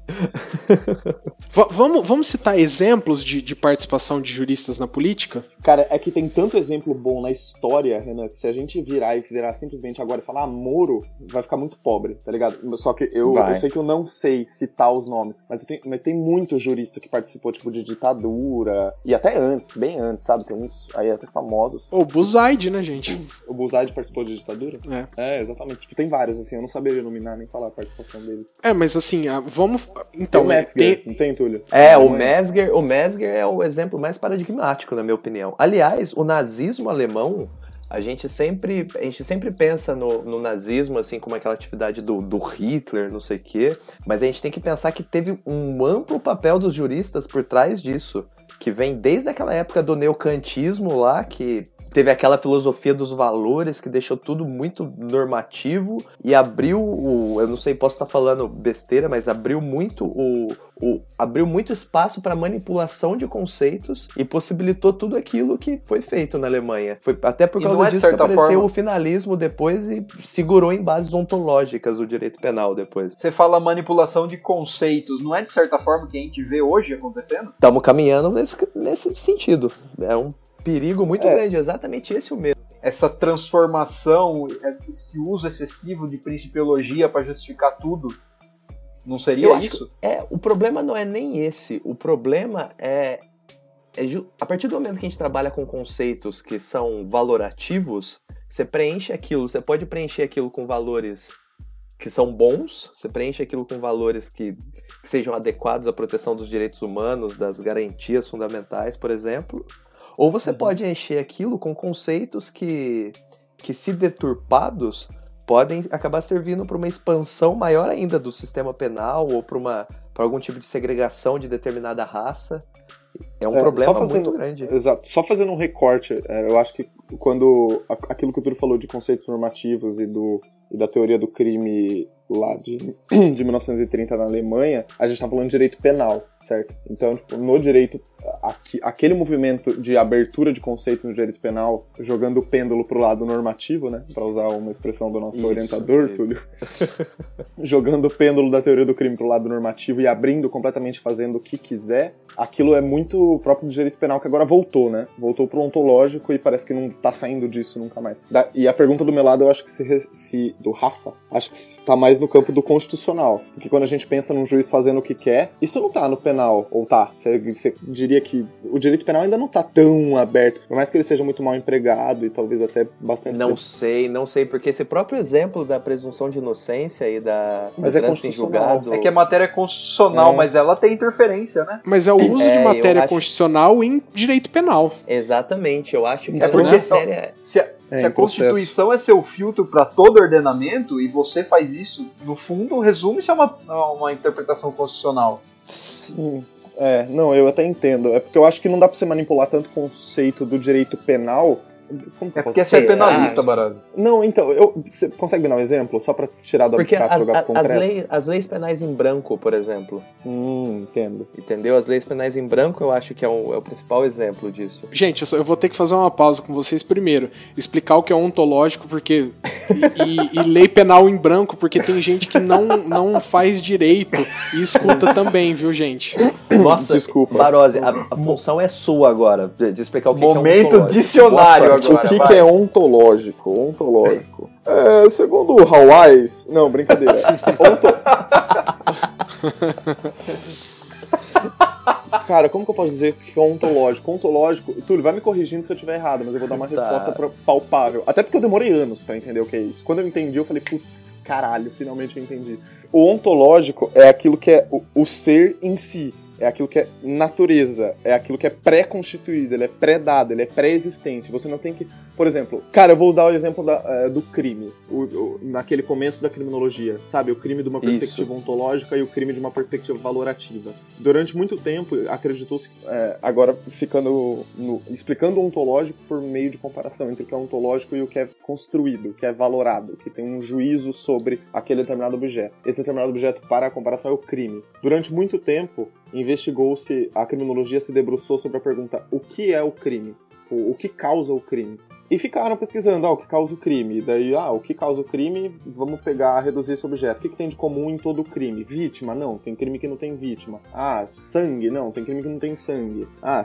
Va- vamos, vamos citar exemplos de, de participação de juristas na política? Cara, é que tem tanto exemplo bom na história, Renan, que se a gente virar e virar simplesmente agora e falar ah, Moro, vai ficar muito pobre, tá ligado? Só que eu, eu sei que eu não sei citar os nomes, mas, eu tenho- mas tem muito jurista que participou, tipo, de ditadura, e até antes, bem antes, sabe? Tem uns aí até famosos. O Buzaide, né, gente? O Buzaide participou de ditadura? É. É, exatamente. Tipo, tem vários, assim, eu não saberia nominar nem falar participação deles. É, mas assim, vamos. Tem Então, o é, Metzger, tem- não tem, Túlio? É, o Não Mesger, o Mesger é o exemplo mais paradigmático, na minha opinião. Aliás, o nazismo alemão, a gente sempre, a gente sempre pensa no, no nazismo assim como aquela atividade do, do Hitler, não sei o quê, mas a gente tem que pensar que teve um amplo papel dos juristas por trás disso, que vem desde aquela época do neocantismo lá, que teve aquela filosofia dos valores que deixou tudo muito normativo e abriu o, eu não sei, posso estar falando besteira, mas abriu muito o, o, abriu muito espaço para manipulação de conceitos e possibilitou tudo aquilo que foi feito na Alemanha. Foi até por causa é, disso que apareceu forma- o finalismo depois e segurou em bases ontológicas o direito penal depois. Você fala manipulação de conceitos, não é de certa forma que a gente vê hoje acontecendo? Estamos caminhando nesse, nesse sentido. É um perigo muito É. grande, exatamente esse o medo. Essa transformação, esse uso excessivo de principiologia para justificar tudo, não seria Eu isso? É, o problema não é nem esse. O problema é, é a partir do momento que a gente trabalha com conceitos que são valorativos, você preenche aquilo, você pode preencher aquilo com valores que são bons, você preenche aquilo com valores que, que sejam adequados à proteção dos direitos humanos, das garantias fundamentais, por exemplo. Ou você pode encher aquilo com conceitos que, que se deturpados, podem acabar servindo para uma expansão maior ainda do sistema penal ou para uma para algum tipo de segregação de determinada raça. É um É, problema fazendo- muito grande. Exato. Só fazendo um recorte, é, eu acho que quando aquilo que o Túlio falou de conceitos normativos e, do, e da teoria do crime lá de, de 1930 na Alemanha, a gente tá falando de direito penal, certo? Então, tipo, no direito, aqui- aquele movimento de abertura de conceitos no direito penal, jogando o pêndulo pro lado normativo, né? Pra usar uma expressão do nosso Isso, orientador, isso. Túlio. jogando o pêndulo da teoria do crime pro lado normativo e abrindo completamente, fazendo o que quiser, aquilo é muito próprio do direito penal que agora voltou, né? Voltou pro ontológico e parece que não tá saindo disso nunca mais. Da- e a pergunta do meu lado, eu acho que se, se- do Rafa, acho que está mais no campo do constitucional. Porque quando a gente pensa num juiz fazendo o que quer, isso não tá no penal, ou tá? Você, você diria que o direito penal ainda não tá tão aberto, por mais que ele seja muito mal empregado e talvez até bastante Não sei, não sei, porque esse próprio exemplo da presunção de inocência e da Mas é constitucional. julgado. É que a matéria é constitucional, É. mas ela tem interferência, né? Mas é o uso É, de matéria constitucional em direito penal. Exatamente, eu acho que É a porque- matéria. Se a, É, se a em processo. Constituição é seu filtro para todo ordenamento e você faz isso, no fundo, resume-se a uma, a uma interpretação constitucional. Sim. É, não, eu até entendo. É porque eu acho que não dá pra você manipular tanto o conceito do direito penal. Como É porque você é penalista, ah, Barazzi. Não, então, eu, você consegue me dar um exemplo? Só pra tirar do Porque abstrato e as, jogar a- pro as, concreto? leis, as leis penais em branco, por exemplo, Hum, entendo. entendeu? As leis penais em branco eu acho que é, um- é o principal exemplo disso. Gente, eu, só- eu vou ter que fazer uma pausa com vocês primeiro. Explicar o que é ontológico, porque. E, e- e lei penal em branco, porque tem gente que não, não faz direito e escuta também, viu, gente? Nossa, Desculpa. Barose, a, a função é sua agora, de, explicar o que, que é Momento ontológico. dicionário Agora. o que, que é ontológico? Ontológico. É, segundo o Hawais. Não, brincadeira. Onto... Cara, como que eu posso dizer que é ontológico? Ontológico, Túlio, vai me corrigindo se eu estiver errado, mas eu vou dar uma Tá. resposta palpável. Até porque eu demorei anos pra entender o que é isso. Quando eu entendi, eu falei, putz, caralho, finalmente eu entendi. O ontológico é aquilo que é o, o ser em si. É aquilo que é natureza, é aquilo que é pré-constituído, ele é pré-dado, ele é pré-existente. Você não tem que. Por exemplo, cara, eu vou dar o exemplo da- eh, do crime, o- o- naquele começo da criminologia, sabe? O crime de uma Isso. perspectiva ontológica e o crime de uma perspectiva valorativa. Durante muito tempo, acreditou-se, eh, agora ficando no- explicando o ontológico por meio de comparação entre o que é ontológico e o que é construído, o que é valorado, que tem um juízo sobre aquele determinado objeto. Esse determinado objeto, para a comparação, é o crime. Durante muito tempo, investigou-se, a criminologia se debruçou sobre a pergunta: o que é o crime? O que causa o crime? E ficaram pesquisando, ah, o que causa o crime? Daí, ah, o que causa o crime, vamos pegar, reduzir esse objeto. O que, que tem de comum em todo crime? Vítima? Não, tem crime que não tem vítima. Ah, sangue? Não, tem crime que não tem sangue. Ah,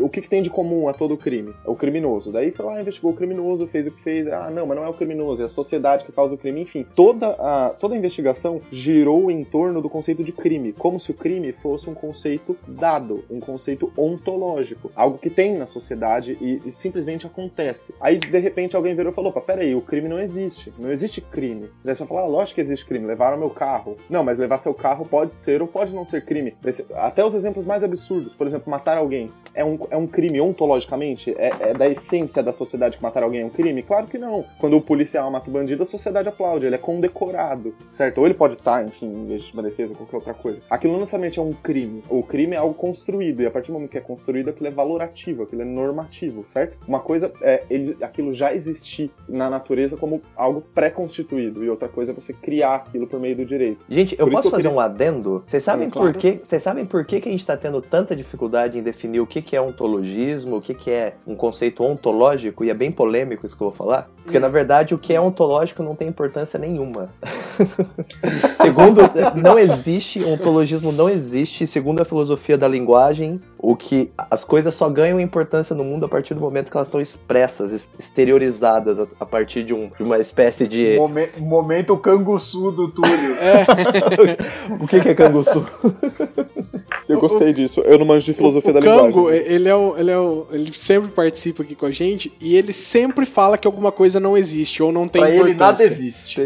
o que, que tem de comum a todo crime? É o criminoso. Daí foi lá, investigou o criminoso, fez o que fez. Ah, não, mas não é o criminoso, é a sociedade que causa o crime. Enfim, toda a, toda a investigação girou em torno do conceito de crime, como se o crime fosse um conceito dado, um conceito ontológico, algo que tem na sociedade e, e simplesmente acontece. Aí, de repente, alguém virou e falou: opa, peraí, o crime não existe. Não existe crime. Daí você vai falar: ah, lógico que existe crime, levaram meu carro. Não, mas levar seu carro pode ser ou pode não ser crime. Até os exemplos mais absurdos, por exemplo, matar alguém. É um, é um crime ontologicamente? É, é da essência da sociedade que matar alguém é um crime? Claro que não. Quando o policial mata o bandido, a sociedade aplaude, ele é condecorado, certo? Ou ele pode estar, enfim, em legítima defesa, qualquer outra coisa. Aquilo não necessariamente é um crime. O crime é algo construído, e a partir do momento que é construído, aquilo é valorativo, aquilo é normativo, certo? Uma coisa é, ele aquilo já existir na natureza como algo pré-constituído. E outra coisa é você criar aquilo por meio do direito. Gente, eu Por isso posso que eu fazer queria- um adendo? Vocês sabem, claro. por quê? Vocês sabem por que, que a gente tá tendo tanta dificuldade em definir o que, que é ontologismo, o que, que é um conceito ontológico, e é bem polêmico isso que eu vou falar? Porque, Hum. na verdade, o que é ontológico não tem importância nenhuma. segundo, não existe, ontologismo não existe, segundo a filosofia da linguagem, o que as coisas só ganham importância no mundo a partir do momento que elas estão expressas, es- exteriorizadas a, a partir de, um- de uma espécie de... Momen- momento canguçu do Túlio. O que, que é canguçu? Eu gostei disso. Eu não manjo de filosofia o, da o Kango, linguagem. ele é o, ele é o, ele sempre participa aqui com a gente e ele sempre fala que alguma coisa não existe ou não tem pra ele nada importância. existe.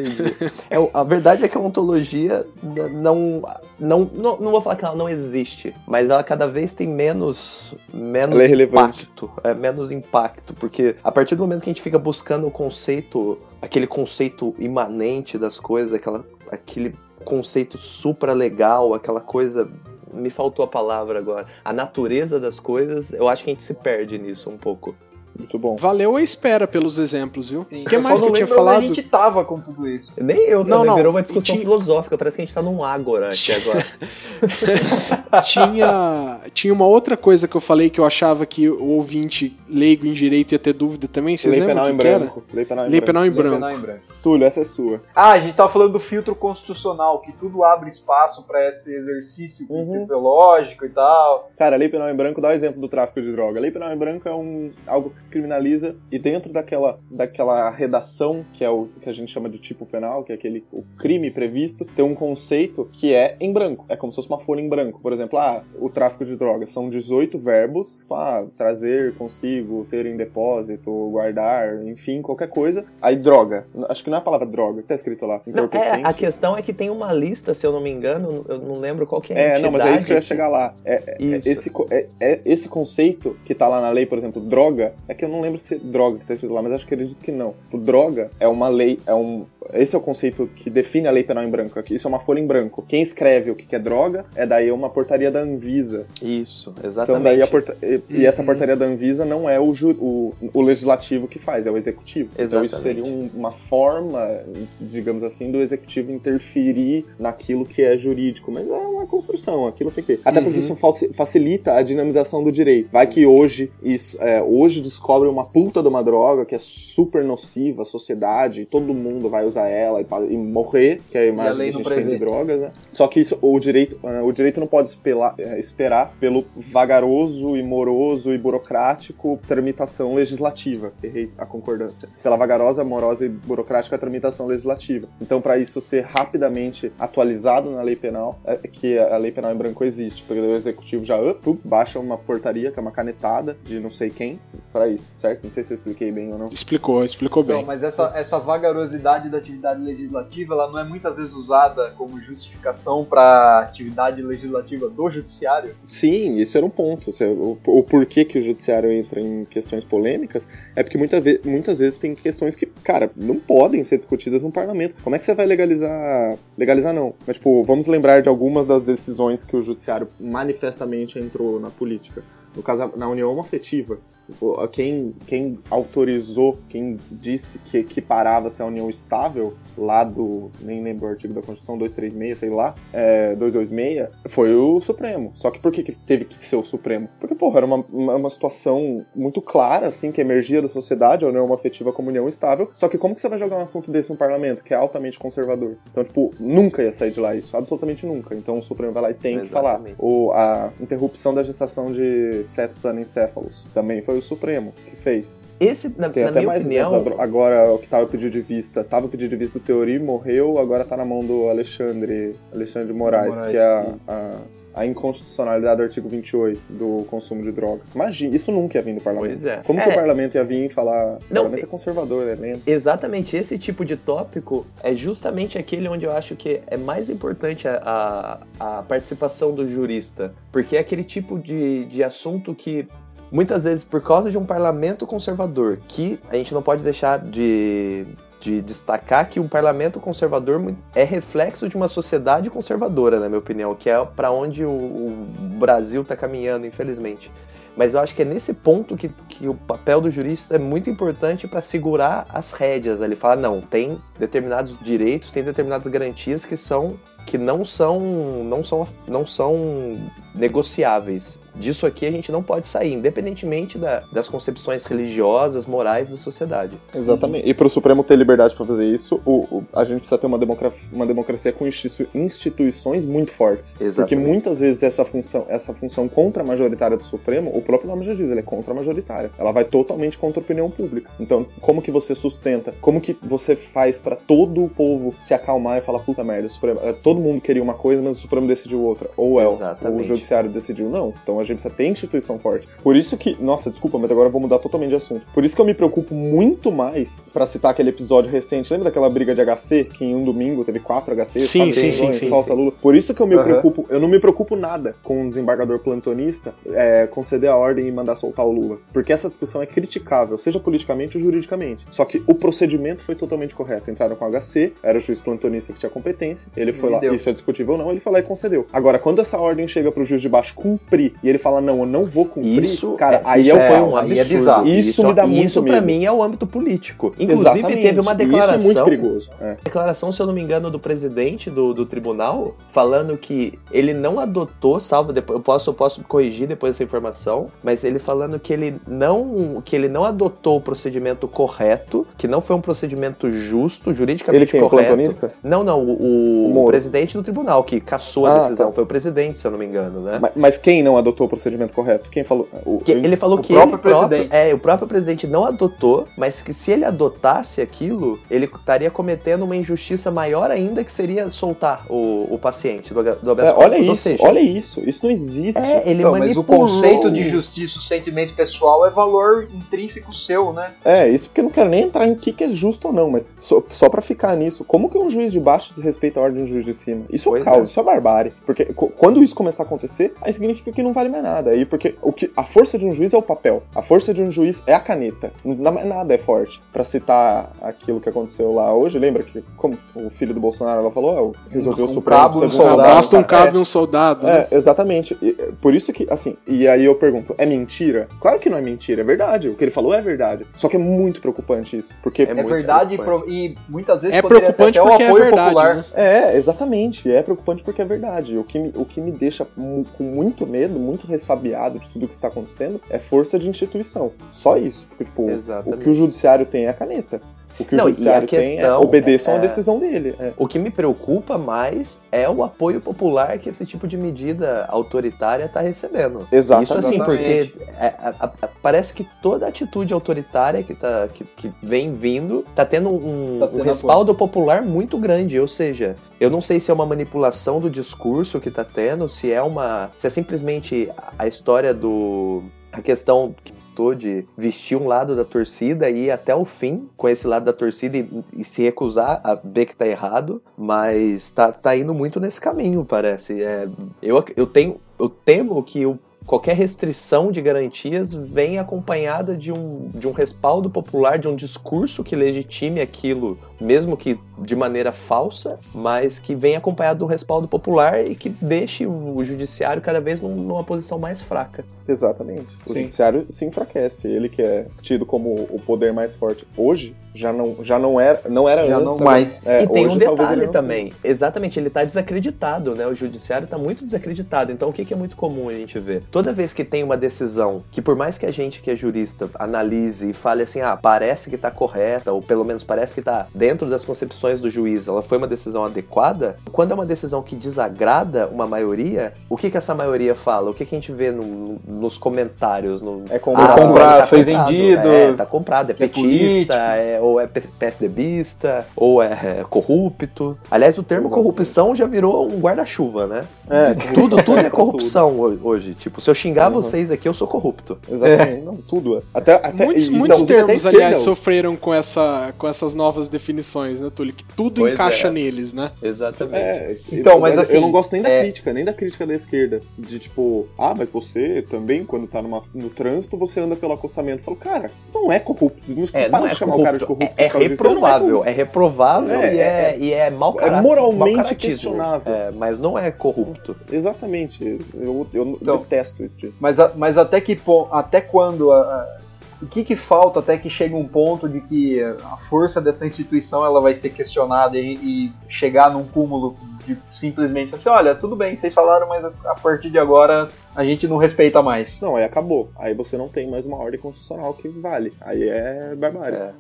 É, o- a verdade é que a ontologia não, não, não, não vou falar que ela não existe, mas ela cada vez tem menos, menos é impacto. É, menos impacto, porque a partir do momento que a gente fica buscando o conceito, aquele conceito imanente das coisas, aquela, aquele conceito supra legal, aquela coisa. Me faltou a palavra agora. A natureza das coisas, eu acho que a gente se perde nisso um pouco. Muito bom. Valeu a espera pelos exemplos, viu? O que eu mais que eu tinha onde falado? a gente tava com tudo isso. Nem eu, Não, não, não. virou uma discussão tinha- filosófica, parece que a gente tá num ágora aqui agora. tinha, tinha uma outra coisa que eu falei que eu achava que o ouvinte leigo em direito ia ter dúvida também. Vocês Lei penal lembram em o que, que era? branco. Lei penal em Lei branco. penal em Lei penal em branco. Túlio, essa é sua. Ah, a gente tava falando do filtro constitucional, que tudo abre espaço pra esse exercício Uhum. principiológico e tal. Cara, a lei penal em branco dá o exemplo do tráfico de droga. A lei penal em branco é um, algo que criminaliza e dentro daquela, daquela redação que é o que a gente chama de tipo penal, que é aquele o crime previsto, tem um conceito que é em branco. É como se fosse uma folha em branco. Por exemplo, ah, o tráfico de drogas são 18 verbos, ah, trazer consigo, ter em depósito, guardar, enfim, qualquer coisa. Aí droga. Acho que não é a palavra droga, que tá escrito lá. Não, é, a questão é que tem uma lista, se eu não me engano, eu não lembro qual que é a É, não, mas é isso que eu ia entidade chegar lá. É, é- Isso. esse, é- é esse conceito que tá lá na lei, por exemplo, droga, é que eu não lembro se é droga que tá escrito lá, mas acho que acredito que não. O droga é uma lei, é um. Esse é o conceito que define a lei penal em branco. Aqui, Isso é uma folha em branco. Quem escreve o que é droga é daí uma portaria da Anvisa. Isso, Então exatamente. daí a porta- e, e essa Uhum. portaria da Anvisa não é o, ju- o, o legislativo que faz, é o executivo. Então Exatamente. isso seria um- uma forma, digamos assim, do executivo interferir naquilo que é jurídico. Mas é uma construção, aquilo tem que. Até porque Uhum. isso falsi- facilita a dinamização do direito. Vai que hoje isso, é, hoje descobre uma puta de uma droga que é super nociva à sociedade, e todo mundo vai usar ela e, e morrer, que é a imagem lei que a gente tem de drogas, né? Só que isso, o direito, eh, o direito não pode espelar- eh, esperar pelo vagaroso e moroso e burocrático tramitação legislativa. Errei a concordância. Pela vagarosa, morosa e burocrática tramitação legislativa. Então, para isso ser rapidamente atualizado na lei penal, é que a lei penal em branco existe, porque o executivo já up, baixa uma portaria, que é uma canetada de não sei quem, para isso, certo? Não sei se eu expliquei bem ou não. Explicou, explicou bem. Não, mas essa, essa vagarosidade da atividade legislativa, ela não é muitas vezes usada como justificação para atividade legislativa do judiciário? Sim, isso era um ponto. O, o porquê que o judiciário entra em questões polêmicas é porque muita ve- muitas vezes tem questões que, cara, não podem ser discutidas no parlamento. Como é que você vai legalizar. Legalizar não. Mas, tipo, vamos lembrar de algumas das decisões que o judiciário manifestamente entrou na política. No caso, na união afetiva. Tipo, Quem, quem autorizou, quem disse que equiparava-se a união estável, lá do. Nem lembro o artigo da Constituição 236, sei lá, é, 226, foi o Supremo. Só que por que, que teve que ser o Supremo? Porque, porra, era uma, uma, uma situação muito clara, assim, que emergia da sociedade, a união afetiva como união estável. Só que como que você vai jogar um assunto desse no parlamento, que é altamente conservador? Então, tipo, nunca ia sair de lá isso, absolutamente nunca. Então o Supremo vai lá e tem que falar. Exatamente. Ou a interrupção da gestação de fetos anencéfalos. Também foi o Supremo que fez. Esse, na, Tem na até minha mais opinião, exemplos. Agora, o que tava o pedido de vista, tava o pedido de vista do Teori, morreu, agora tá na mão do Alexandre, Alexandre Moraes, Moraes, que é a, a, a inconstitucionalidade do artigo 28 do consumo de droga. Imagina, isso nunca ia vir do parlamento. Pois é. Como É. que o parlamento ia vir e falar... O Não, parlamento é conservador, é lento. Exatamente, esse tipo de tópico é justamente aquele onde eu acho que é mais importante a, a, a participação do jurista. Porque é aquele tipo de, de assunto que, muitas vezes, por causa de um parlamento conservador, que a gente não pode deixar de, de destacar que um parlamento conservador é reflexo de uma sociedade conservadora, na minha opinião, que é para onde o, o Brasil está caminhando, infelizmente. Mas eu acho que é nesse ponto que, que o papel do jurista é muito importante para segurar as rédeas. Ele fala, não, tem determinados direitos, tem determinadas garantias que são que não são não são não são negociáveis. Disso aqui a gente não pode sair, independentemente da, das concepções religiosas, morais da sociedade. Exatamente. E para o Supremo ter liberdade para fazer isso, o, o, a gente precisa ter uma democracia, uma democracia com institu instituições muito fortes. Exatamente. Porque muitas vezes essa função, essa função contra-majoritária do Supremo, o próprio nome já diz, ele é contra-majoritária. Ela vai totalmente contra a opinião pública. Então, como que você sustenta? Como que você faz para todo o povo se acalmar e falar, puta merda, o Supremo, é, todo mundo queria uma coisa, mas o Supremo decidiu outra. Ou é, o judiciário decidiu não. Então a gente precisa ter instituição forte. Por isso que, nossa, desculpa, mas agora eu vou mudar totalmente de assunto. Por isso que eu me preocupo muito mais para citar aquele episódio recente. Lembra daquela briga de HC que em um domingo teve quatro HCs? Sim, sim, sim, sim, solta sim. Lula. Por isso que eu me Aham. preocupo, eu não me preocupo nada com um desembargador plantonista é, conceder a ordem e mandar soltar o Lula. Porque essa discussão é criticável, seja politicamente ou juridicamente. Só que o procedimento foi totalmente correto. Entraram com o HC, era o juiz plantonista que tinha competência, ele foi Ele lá, deu. isso é discutível ou não, ele foi lá e concedeu. Agora, quando essa ordem chega pro juiz de baixo cumprir e ele fala, não, eu não vou cumprir, Isso, cara, é, aí isso é foi um é absurdo. bizarro. Isso me dá muito Isso pra medo. mim é o âmbito político. Inclusive Exatamente. teve uma declaração. Isso é muito perigoso. É. declaração, se eu não me engano, do presidente do, do tribunal, falando que ele não adotou, salvo depois, eu posso, eu posso corrigir depois essa informação, mas ele falando que ele não que ele não adotou o procedimento correto, que não foi um procedimento justo, juridicamente Ele quem? O correto. plantonista? Não, não, o, o- O presidente do tribunal que cassou a Ah, decisão, tá. foi o presidente, se eu não me engano, né? Mas, mas quem não adotou o procedimento correto? Quem falou? O, Que ele falou O que próprio ele próprio, é, o próprio presidente não adotou, mas que se ele adotasse aquilo, ele estaria cometendo uma injustiça maior ainda que seria soltar o, o paciente do, do habeas É, olha isso, seja, olha isso. Isso não existe. é, ele Então, mas o manipulou conceito de justiça, o sentimento pessoal é valor intrínseco seu, né? É, isso porque eu não quero nem entrar em o que, que é justo ou não, mas só, só pra ficar nisso, como que um juiz de baixo desrespeita a ordem de um juiz de cima? Isso é Pois um caos, é. isso é barbárie. Porque quando isso começar a acontecer, aí significa que não vale mais nada. Aí porque o que, a força de um juiz é o papel, a força de um juiz é a caneta. Não- mais nada é forte. Pra citar aquilo que aconteceu lá hoje, lembra que como o filho do Bolsonaro ela falou, ó, resolveu Um o Supremo cabo, um um soldado. Basta um cara. cabo e um soldado, né? É, exatamente. E, é, por isso que, assim, e aí eu pergunto, é mentira? Claro que não é mentira, é verdade. O que ele falou é verdade. Só que é muito preocupante isso. Porque É É, muito verdade e e, muitas vezes É preocupante até o porque é apoio verdade, popular. né? É, exatamente. É preocupante porque é verdade. O que me, o que me deixa com muito medo, muito ressabiado de tudo que está acontecendo, é força de instituição. Só isso. Porque, tipo, o Exatamente. que o judiciário tem é a caneta. O que Não, o e a judiciário tem é questão obedeçam é- a decisão dele. É. O que me preocupa mais é o apoio popular que esse tipo de medida autoritária está recebendo. Exato. Isso assim, Exatamente. porque é, a- a- parece que toda atitude autoritária que, tá, que, que vem vindo tá tendo um, Tá um tendo respaldo popular muito grande. Ou seja, eu não sei se é uma manipulação do discurso que tá tendo, se é uma. se é simplesmente a- a história do. a questão tô de vestir um lado da torcida e ir até o fim com esse lado da torcida e, e se recusar a ver que tá errado, mas tá, tá indo muito nesse caminho, parece. É, eu, eu tenho. Eu temo que o qualquer restrição de garantias vem acompanhada de um, de um respaldo popular, de um discurso que legitime aquilo, mesmo que de maneira falsa, mas que vem acompanhado um respaldo popular e que deixe o judiciário cada vez num- numa posição mais fraca. Exatamente. O Sim. judiciário se enfraquece. Ele que é tido como o poder mais forte hoje, já não, já não era, não era Já antes. não mais. É, e tem hoje um detalhe também. Exatamente, ele tá desacreditado, né? O judiciário tá muito desacreditado. Então o que, que é muito comum a gente ver? Toda vez que tem uma decisão que, por mais que a gente que é jurista analise e fale assim, ah, parece que tá correta, ou pelo menos parece que tá dentro das concepções do juiz, ela foi uma decisão adequada, quando é uma decisão que desagrada uma maioria, o que que essa maioria fala? O que, que a gente vê no- nos comentários? No, É ah, comprado. comprado, foi comprado, vendido, É, tá comprado, é é petista, é, ou é PSDBista, ou é, é corrupto. Aliás, o termo corrupção já virou um guarda-chuva, né? É, Tudo, tudo é corrupção ho- hoje. Tipo, se eu xingar Uhum. vocês aqui, eu sou corrupto. Exatamente. Não, tudo é. Até, até, Muitos, e- muitos termos, aliás, sofreram com, essa, com essas novas definições, né, Túlio? Que tudo Pois encaixa é. neles, né? Exatamente. É, Então, mas assim, eu não gosto nem da é- crítica, nem da crítica da esquerda. De tipo, ah, mas você também, quando tá numa, no trânsito, você anda pelo acostamento. Eu falo, cara, isso não é corrupto. Não É, para não de é chamar o cara de corrupto. corrupto. É, é reprovável. corrupto. É reprovável É, e, é, e é mau é caráter. moralmente mau caratismo. questionável. É, mas não é corrupto. Exatamente. Eu, eu Então. detesto isso. Mas, a- mas até que até quando a- a- o que que falta até que chegue um ponto de que a força dessa instituição ela vai ser questionada e, e chegar num cúmulo de simplesmente assim, olha, tudo bem, vocês falaram, mas a a partir de agora a gente não respeita mais. Não, aí acabou. Aí você não tem mais uma ordem constitucional que vale. Aí é barbárie. É.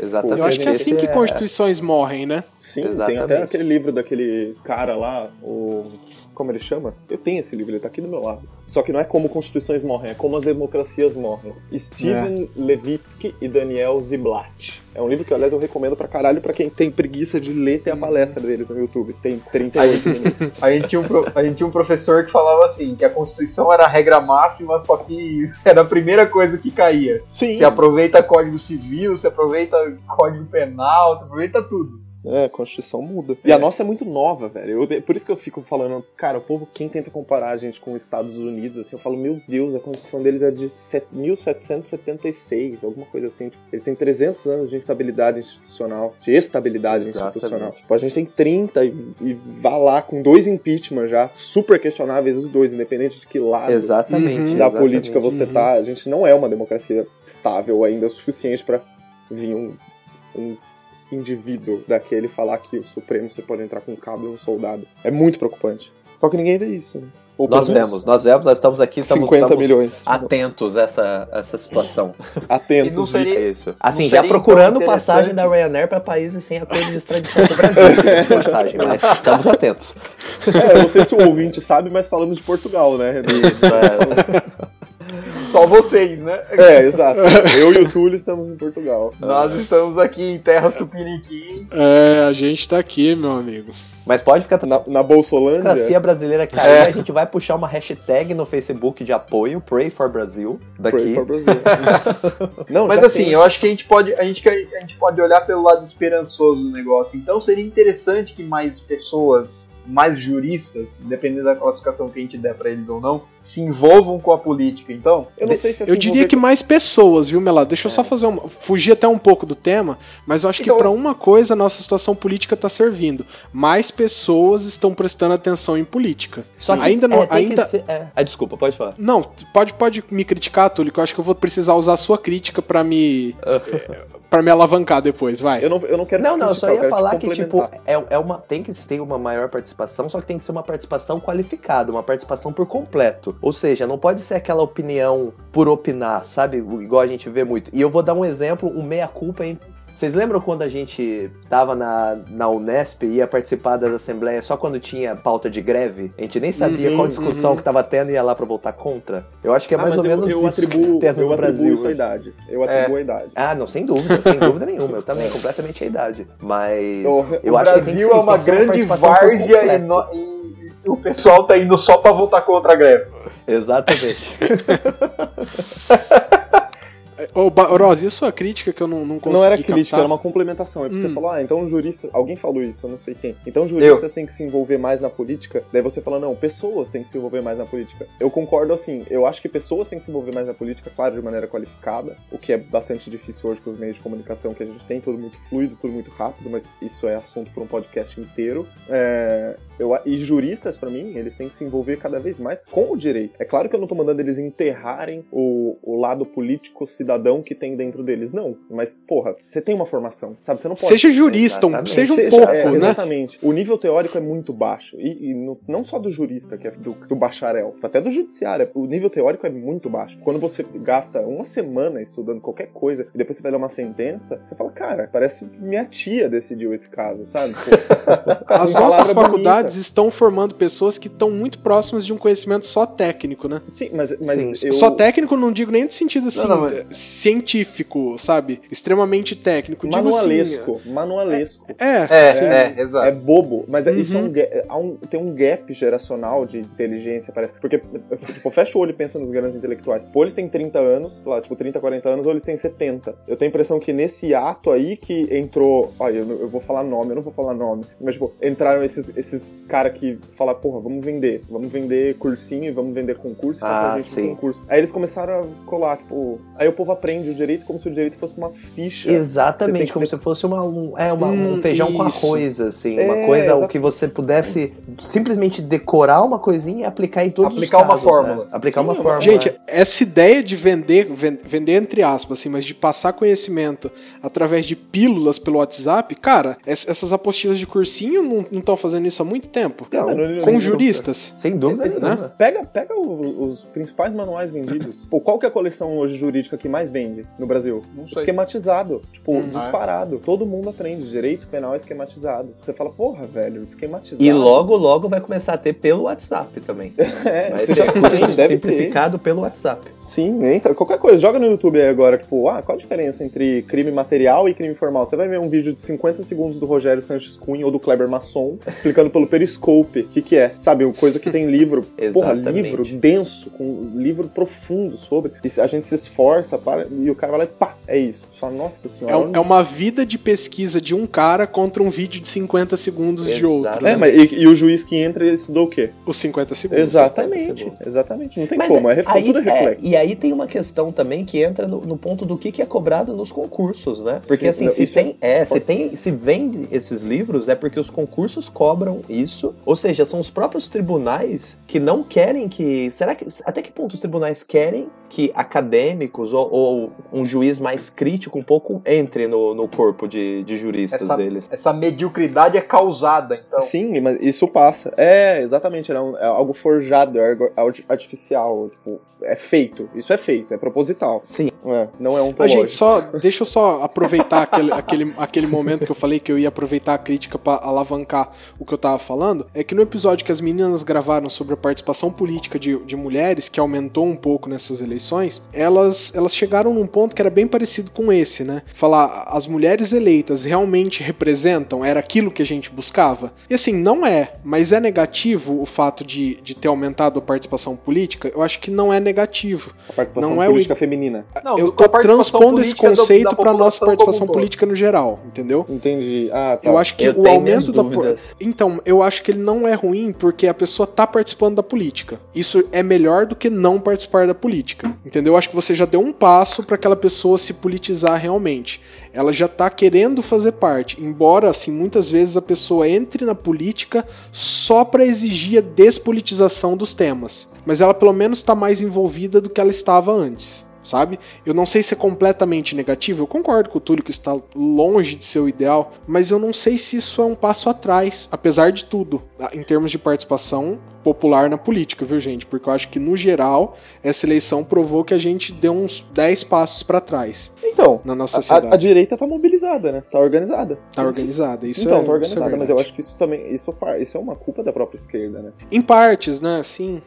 Exatamente. Eu acho que é assim que Esse constituições morrem, né? Sim, tem Exatamente. até aquele livro daquele cara lá, o. Como ele chama? Eu tenho esse livro, ele tá aqui do meu lado. Só que não é como constituições morrem, é como as democracias morrem. Steven Levitsky e Daniel Ziblatt. É um livro que, aliás, eu recomendo pra caralho pra quem tem preguiça de ler, tem a palestra deles no YouTube. Tem 38 minutos. A gente, tinha um, pro- a gente tinha um professor que falava assim, que a Constituição era a regra máxima, só que era a primeira coisa que caía. Sim. Se aproveita Código Civil, se aproveita Código Penal, se aproveita tudo. É, a Constituição muda. E a nossa é muito nova, velho. Eu- por isso que eu fico falando, cara, o povo, quem tenta comparar a gente com os Estados Unidos, assim, eu falo, meu Deus, a Constituição deles é de set- 1776, alguma coisa assim. Eles têm 300 anos de instabilidade institucional, de estabilidade Exatamente. institucional. Tipo, a gente tem 30 e, e vá lá com dois impeachment já, super questionáveis os dois, independente de que lado Exatamente. Da exatamente. política você Uhum. tá. A gente não é uma democracia estável ainda o suficiente pra vir um, um indivíduo daquele falar que o Supremo você pode entrar com um cabo e um soldado. É muito preocupante. Só que ninguém vê isso. Né? Ou Nós menos vemos, nós vemos, nós estamos aqui, estamos, 50 estamos milhões. atentos a essa, essa situação. Atentos. E não seria- É isso. Assim, Não já procurando passagem da? Ryanair para países sem acordo de extradição do Brasil. de passagem, mas estamos atentos. É, eu não sei se o ouvinte sabe, mas falamos de Portugal, né? Isso, é. Só vocês, né? É, exato. Eu e o Túlio estamos em Portugal. Nós estamos aqui em terras tupiniquins. É, a gente tá aqui, meu amigo. Mas pode ficar Na, na Bolsolândia. democracia brasileira cair, a gente vai puxar uma hashtag no Facebook de apoio, Pray for Brasil, Pray daqui. for Brasil. não, Mas assim, tem- eu acho que a gente pode a gente, a gente pode olhar pelo lado esperançoso do negócio. Então seria interessante que mais pessoas, mais juristas, dependendo da classificação que a gente der pra eles ou não, se envolvam com a política. Então, Eu não sei se é Eu diria que mais pessoas, viu, Melado? Deixa eu só fazer uma. Fugir até um pouco do tema, mas eu acho que Então- pra uma coisa a nossa situação política tá servindo. Mais pessoas estão prestando atenção em política. Só que ainda não. é, ainda... que ser- é. Ah, desculpa, pode falar. Não, pode, pode me criticar, Túlio, que eu acho que eu vou precisar usar a sua crítica pra me. para me alavancar depois, vai. Eu não, eu não quero Não, não, eu só ia falar que, tipo, é, é uma, tem que ter uma maior participação, só que tem que ser uma participação qualificada, uma participação por completo. Ou seja, não pode ser aquela opinião por opinar, sabe? Igual a gente vê muito. E eu vou dar um exemplo, um meia-culpa. Vocês lembram quando a gente tava na, na Unesp e ia participar das assembleias só quando tinha pauta de greve? A gente nem sabia Uhum, qual discussão uhum. que tava tendo e ia lá pra votar contra? Eu acho que é Ah, mais ou eu, menos eu isso atribuo, que eu no atribuo Brasil. isso à hoje. idade. Eu atribuo a idade. Ah, não, sem dúvida, sem dúvida nenhuma. Eu também, É. completamente a idade. Mas O- eu o acho que tem que Brasil é uma grande por várzea e, no- e- e o pessoal tá indo só pra votar contra a greve. Exatamente. Ô, Ba- Oroz, e a sua crítica que eu não, não consegui Não era crítica, captar? era uma complementação. É porque Hum. você falou, ah, então jurista. Alguém falou isso, eu não sei quem. Então juristas têm que se envolver mais na política. Daí você fala, não, pessoas têm que se envolver mais na política. Eu concordo assim, eu acho que pessoas têm que se envolver mais na política, claro, de maneira qualificada, o que é bastante difícil hoje com os meios de comunicação que a gente tem, tudo muito fluido, tudo muito rápido, mas isso é assunto para um podcast inteiro. É, eu, e juristas, pra mim, eles têm que se envolver cada vez mais com o direito. É claro que eu não tô mandando eles enterrarem o, o lado político cidadão que tem dentro deles, não. Mas, porra, você tem uma formação, sabe? Você não pode. Seja jurista, um- seja um Seja- pouco, é, né? Exatamente. O nível teórico é muito baixo. E, e no- não só do jurista, que é do, do bacharel, até do judiciário. O nível teórico é muito baixo. Quando você gasta uma semana estudando qualquer coisa e depois você vai ler uma sentença, você fala, cara, parece que minha tia decidiu esse caso, sabe? As nossas faculdades bonita. estão formando pessoas que estão muito próximas de um conhecimento só técnico, né? Sim, mas, mas Sim. eu... Só técnico não digo nem no sentido assim, Não, não, mas- eh, científico, sabe? Extremamente técnico. Manualesco. assim, manualesco. é, É, sim. é, É exato. bobo, mas é- isso é um, Uhum. um- tem um gap geracional de inteligência, parece. Porque, tipo, fecha o olho e pensa nos grandes intelectuais. Ou eles têm 30 anos, sei lá, tipo, 30, 40 anos, ou eles têm 70. Eu tenho a impressão que nesse ato aí que entrou. Olha, eu, eu vou falar nome, eu não vou falar nome. Mas, tipo, entraram esses, esses caras que falam, porra, vamos vender. Vamos vender cursinho e vamos vender concurso e Ah, sim. concurso. Aí eles começaram a colar, tipo. Aí o povo povo aprende o direito como se o direito fosse uma ficha. Exatamente, como ter- se fosse uma, um, é, uma- Hum, um feijão com isso. arroz, assim. É, uma coisa o que você pudesse simplesmente decorar uma coisinha e aplicar em todos Aplicar os uma casos, fórmula. né? Aplicar Sim, uma uma- fórmula. Gente, né? essa ideia de vender, ven- vender entre aspas, assim, mas de passar conhecimento através de pílulas pelo WhatsApp, cara, ess- essas apostilas de cursinho não estão fazendo isso há muito tempo. Não, não, Com juristas. sem dúvida nenhuma. Pega, pega o- os principais manuais vendidos. Pô, qual que é a coleção hoje jurídica que mais vende no Brasil? Não sei. Esquematizado. Tipo, Hum, disparado. Todo mundo aprende. Direito penal esquematizado. Você fala, porra, velho, esquematizado. E logo, logo vai começar a ter pelo WhatsApp também. É, Vai você ter já tem, curso deve simplificado pelo WhatsApp. ter. Sim, entra. Qualquer coisa. Joga no YouTube aí agora, tipo, ah, qual a diferença entre crime material e crime formal? Você vai ver um vídeo de 50 segundos do Rogério Sanches Cunha ou do Kleber Masson explicando pelo Periscope o que, que é. Sabe, uma coisa que tem livro. porra, livro denso, com livro profundo sobre. E a gente se esforça para, e o cara vai lá e pá, é isso. Só, nossa É, senhora. um- é uma vida de pesquisa de um cara contra um vídeo de 50 segundos de outro. Exato. né? É, mas e, e o juiz que entra, ele estudou o quê? Os 50 segundos. Exatamente, segundos. exatamente. Não tem Mas como, é, aí, tudo é é, reflexo. e aí tem uma questão também que entra no, no ponto do que, que é cobrado nos concursos, né? Porque Sim, assim, não, se isso tem, é, se tem, se vende esses livros é porque os concursos cobram isso, ou seja, são os próprios tribunais que não querem que, será que até que ponto os tribunais querem que acadêmicos ou, ou um juiz mais crítico um pouco entre no, no corpo de, de juristas Essa, deles? essa mediocridade é causada, então. Sim, mas isso passa. É, exatamente, é, um- é algo forjado, é algo arti- artificial, tipo, é feito. Isso é feito, é proposital. Sim. É, não é um A gente, só. Deixa eu só aproveitar aquele, aquele, aquele momento que eu falei que eu ia aproveitar a crítica pra alavancar o que eu tava falando. É que no episódio que as meninas gravaram sobre a participação política de, de mulheres, que aumentou um pouco nessas eleições, elas, elas chegaram num ponto que era bem parecido com esse, né? Falar, as mulheres eleitas realmente representam? Era aquilo que a gente buscava? E assim, não é, mas é negativo o fato de, de ter aumentado a participação política? Eu acho que não é negativo. A participação não é o política feminina. Não, eu tô transpondo esse conceito da pra nossa participação política no geral, entendeu? Entendi. Ah, tá. Eu acho que Eu o aumento da dúvidas. Então, eu acho que ele não é ruim porque a pessoa tá participando da política. Isso é melhor do que não participar da política. Entendeu? Eu acho que você já deu um passo para aquela pessoa se politizar realmente. Ela já tá querendo fazer parte, embora assim muitas vezes a pessoa entre na política só para exigir a despolitização dos temas, mas ela pelo menos tá mais envolvida do que ela estava antes sabe? Eu não sei se é completamente negativo, eu concordo com o Túlio que está longe de ser o ideal, mas eu não sei se isso é um passo atrás, apesar de tudo, em termos de participação popular na política, viu, gente? Porque eu acho que, no geral, essa eleição provou que a gente deu uns 10 passos para trás Então, na nossa a, a- sociedade. a direita tá mobilizada, né? Tá organizada. Tá organizada, isso então, é tá isso é organizada, mas verdade. eu acho que isso também. Isso, par- isso é uma culpa da própria esquerda, né? Em partes, né? Sim.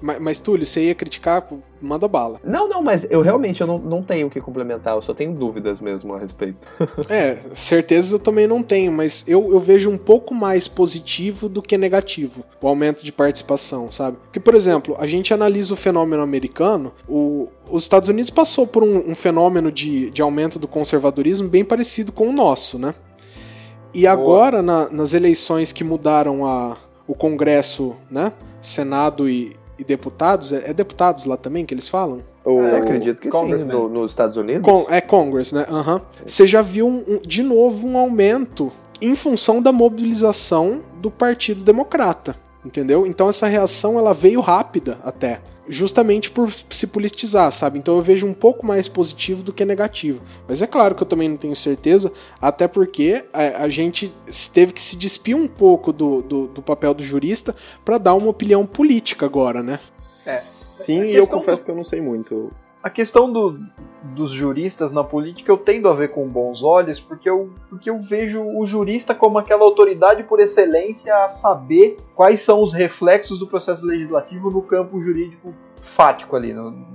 Mas, mas Túlio, você ia criticar, manda bala. Não, não, mas eu realmente eu não, não tenho o que complementar, eu só tenho dúvidas mesmo a respeito. É, certezas eu também não tenho, mas eu, eu vejo um pouco mais positivo do que negativo o aumento de participação, sabe? Porque, por exemplo, a gente analisa o fenômeno americano, o, os Estados Unidos passou por um, um fenômeno de, de aumento do conservadorismo bem parecido com o nosso, né? E agora, na- nas eleições que mudaram a, o Congresso, né? Senado e, e deputados, é, é deputados lá também que eles falam? O, Eu acredito que sim, Congressman. no- nos Estados Unidos. Con- é Congress, né? Aham. Você já viu um- um- de novo um aumento em função da mobilização do Partido Democrata, entendeu? Então essa reação ela veio rápida até, justamente por se politizar, sabe? Então eu vejo um pouco mais positivo do que negativo. Mas é claro que eu também não tenho certeza, até porque a, a gente teve que se despir um pouco do, do, do papel do jurista para dar uma opinião política agora, né? É. Sim, e eu confesso do- que eu não sei muito. A questão do- dos juristas na política eu tendo a ver com bons olhos, porque eu, porque eu vejo o jurista como aquela autoridade por excelência a saber quais são os reflexos do processo legislativo no campo jurídico fático ali, no-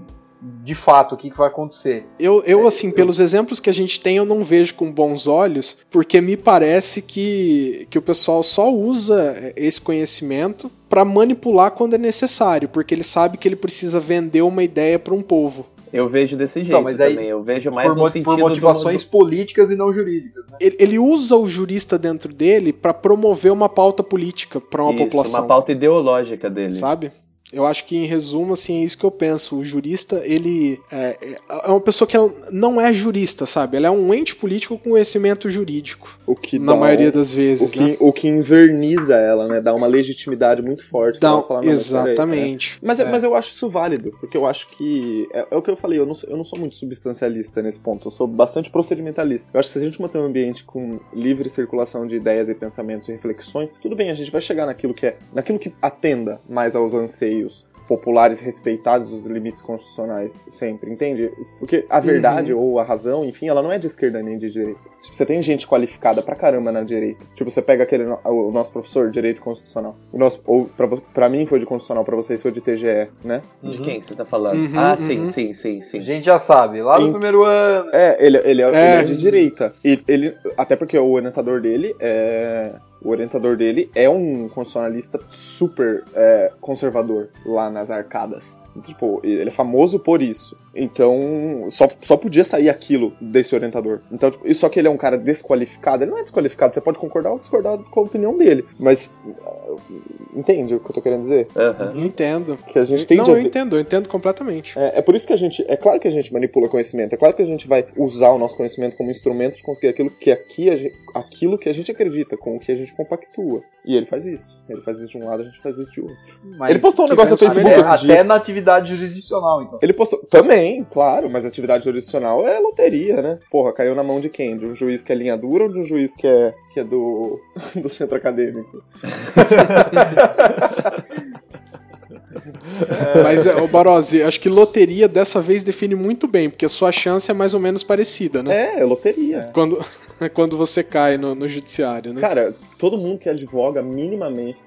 de fato, o que, que vai acontecer. Eu, eu É, assim, eu- pelos exemplos que a gente tem, eu não vejo com bons olhos, porque me parece que, que o pessoal só usa é, esse conhecimento para manipular quando é necessário, porque ele sabe que ele precisa vender uma ideia para um povo. Eu vejo desse jeito Então, mas aí, também. Eu vejo mais por, no sentido por do- motivações políticas e não jurídicas. Né? Ele, ele usa o jurista dentro dele para promover uma pauta política para uma Isso, população, uma pauta ideológica dele. sabe? Eu acho que, em resumo, assim, é isso que eu penso. O jurista, ele é, é uma pessoa que não é jurista, sabe? Ela é um ente político com conhecimento jurídico. O que na maioria um- das o vezes, que, né? o que inverniza ela, né? Dá uma legitimidade muito forte. pra Dá- ela falar, "Não, mas é." exatamente. Mas, É. mas eu acho isso válido, porque eu acho que. É, é o que eu falei, eu não, sou, eu não sou muito substancialista nesse ponto, eu sou bastante procedimentalista. Eu acho que se a gente manter um ambiente com livre circulação de ideias e pensamentos e reflexões, tudo bem, a gente vai chegar naquilo que é. naquilo que atenda mais aos anseios populares respeitados os limites constitucionais sempre, entende? Porque a verdade ou a razão, enfim, ela não é de esquerda nem de direita. Tipo, você tem gente qualificada pra caramba na direita. Tipo, você pega aquele o nosso professor de direito constitucional. O nosso ou pra, mim foi de constitucional, pra vocês foi de TGE, né? De quem que você tá falando? Uhum, ah, uhum. sim, sim, sim, A sim. gente já sabe, lá no Em- primeiro ano. É, ele, ele, é, ele É. é de direita. E ele, até porque o orientador dele é. O orientador dele é um constitucionalista super é, conservador lá nas arcadas. Tipo, ele é famoso por isso. Então, só, só podia sair aquilo desse orientador. Então, tipo, só que ele é um cara desqualificado. Ele não é desqualificado, você pode concordar ou discordar com a opinião dele. Mas. Entende o que eu tô querendo dizer? Aham. Entendo. Que a gente tem não, de eu entendo, eu entendo completamente. é, é por isso que a gente. É claro que a gente manipula conhecimento, é claro que a gente vai usar o nosso conhecimento como instrumento de conseguir aquilo que aqui a gente, aquilo que a gente acredita, com o que a gente compactua. E ele faz isso. Ele faz isso de um lado, a gente faz isso de outro. Mas ele postou um negócio no Facebook até, esses até dias. na atividade jurisdicional, então. Ele postou. Também, claro, mas atividade jurisdicional é loteria, né? Porra, caiu na mão de quem? De um juiz que é linha dura ou de um juiz que é, que é do, do centro acadêmico? Mas, é, ô Barozzi, acho que loteria dessa vez define muito bem, porque a sua chance é mais ou menos parecida, né? É, é loteria. Quando, quando você cai no, no judiciário, né? Cara, todo mundo que advoga minimamente.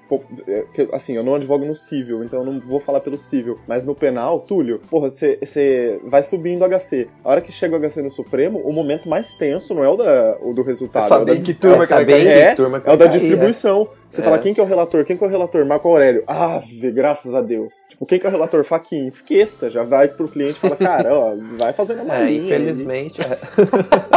é, Assim, eu não advogo no civil, então eu não vou falar pelo civil. Mas no penal, Túlio, porra, você vai subindo o HC. A hora que chega o HC no Supremo, o momento mais tenso não é o, da, o do resultado. É é o da que turma É que saber É, que turma que É o da cair, distribuição. Você É. fala quem que é o relator? Quem que é o relator? Marco Aurélio. Ah, graças a Deus. Tipo, quem que é o relator? Faquin. Esqueça, já vai pro cliente e fala, cara, ó, vai fazendo a É, malinha aí. infelizmente. é.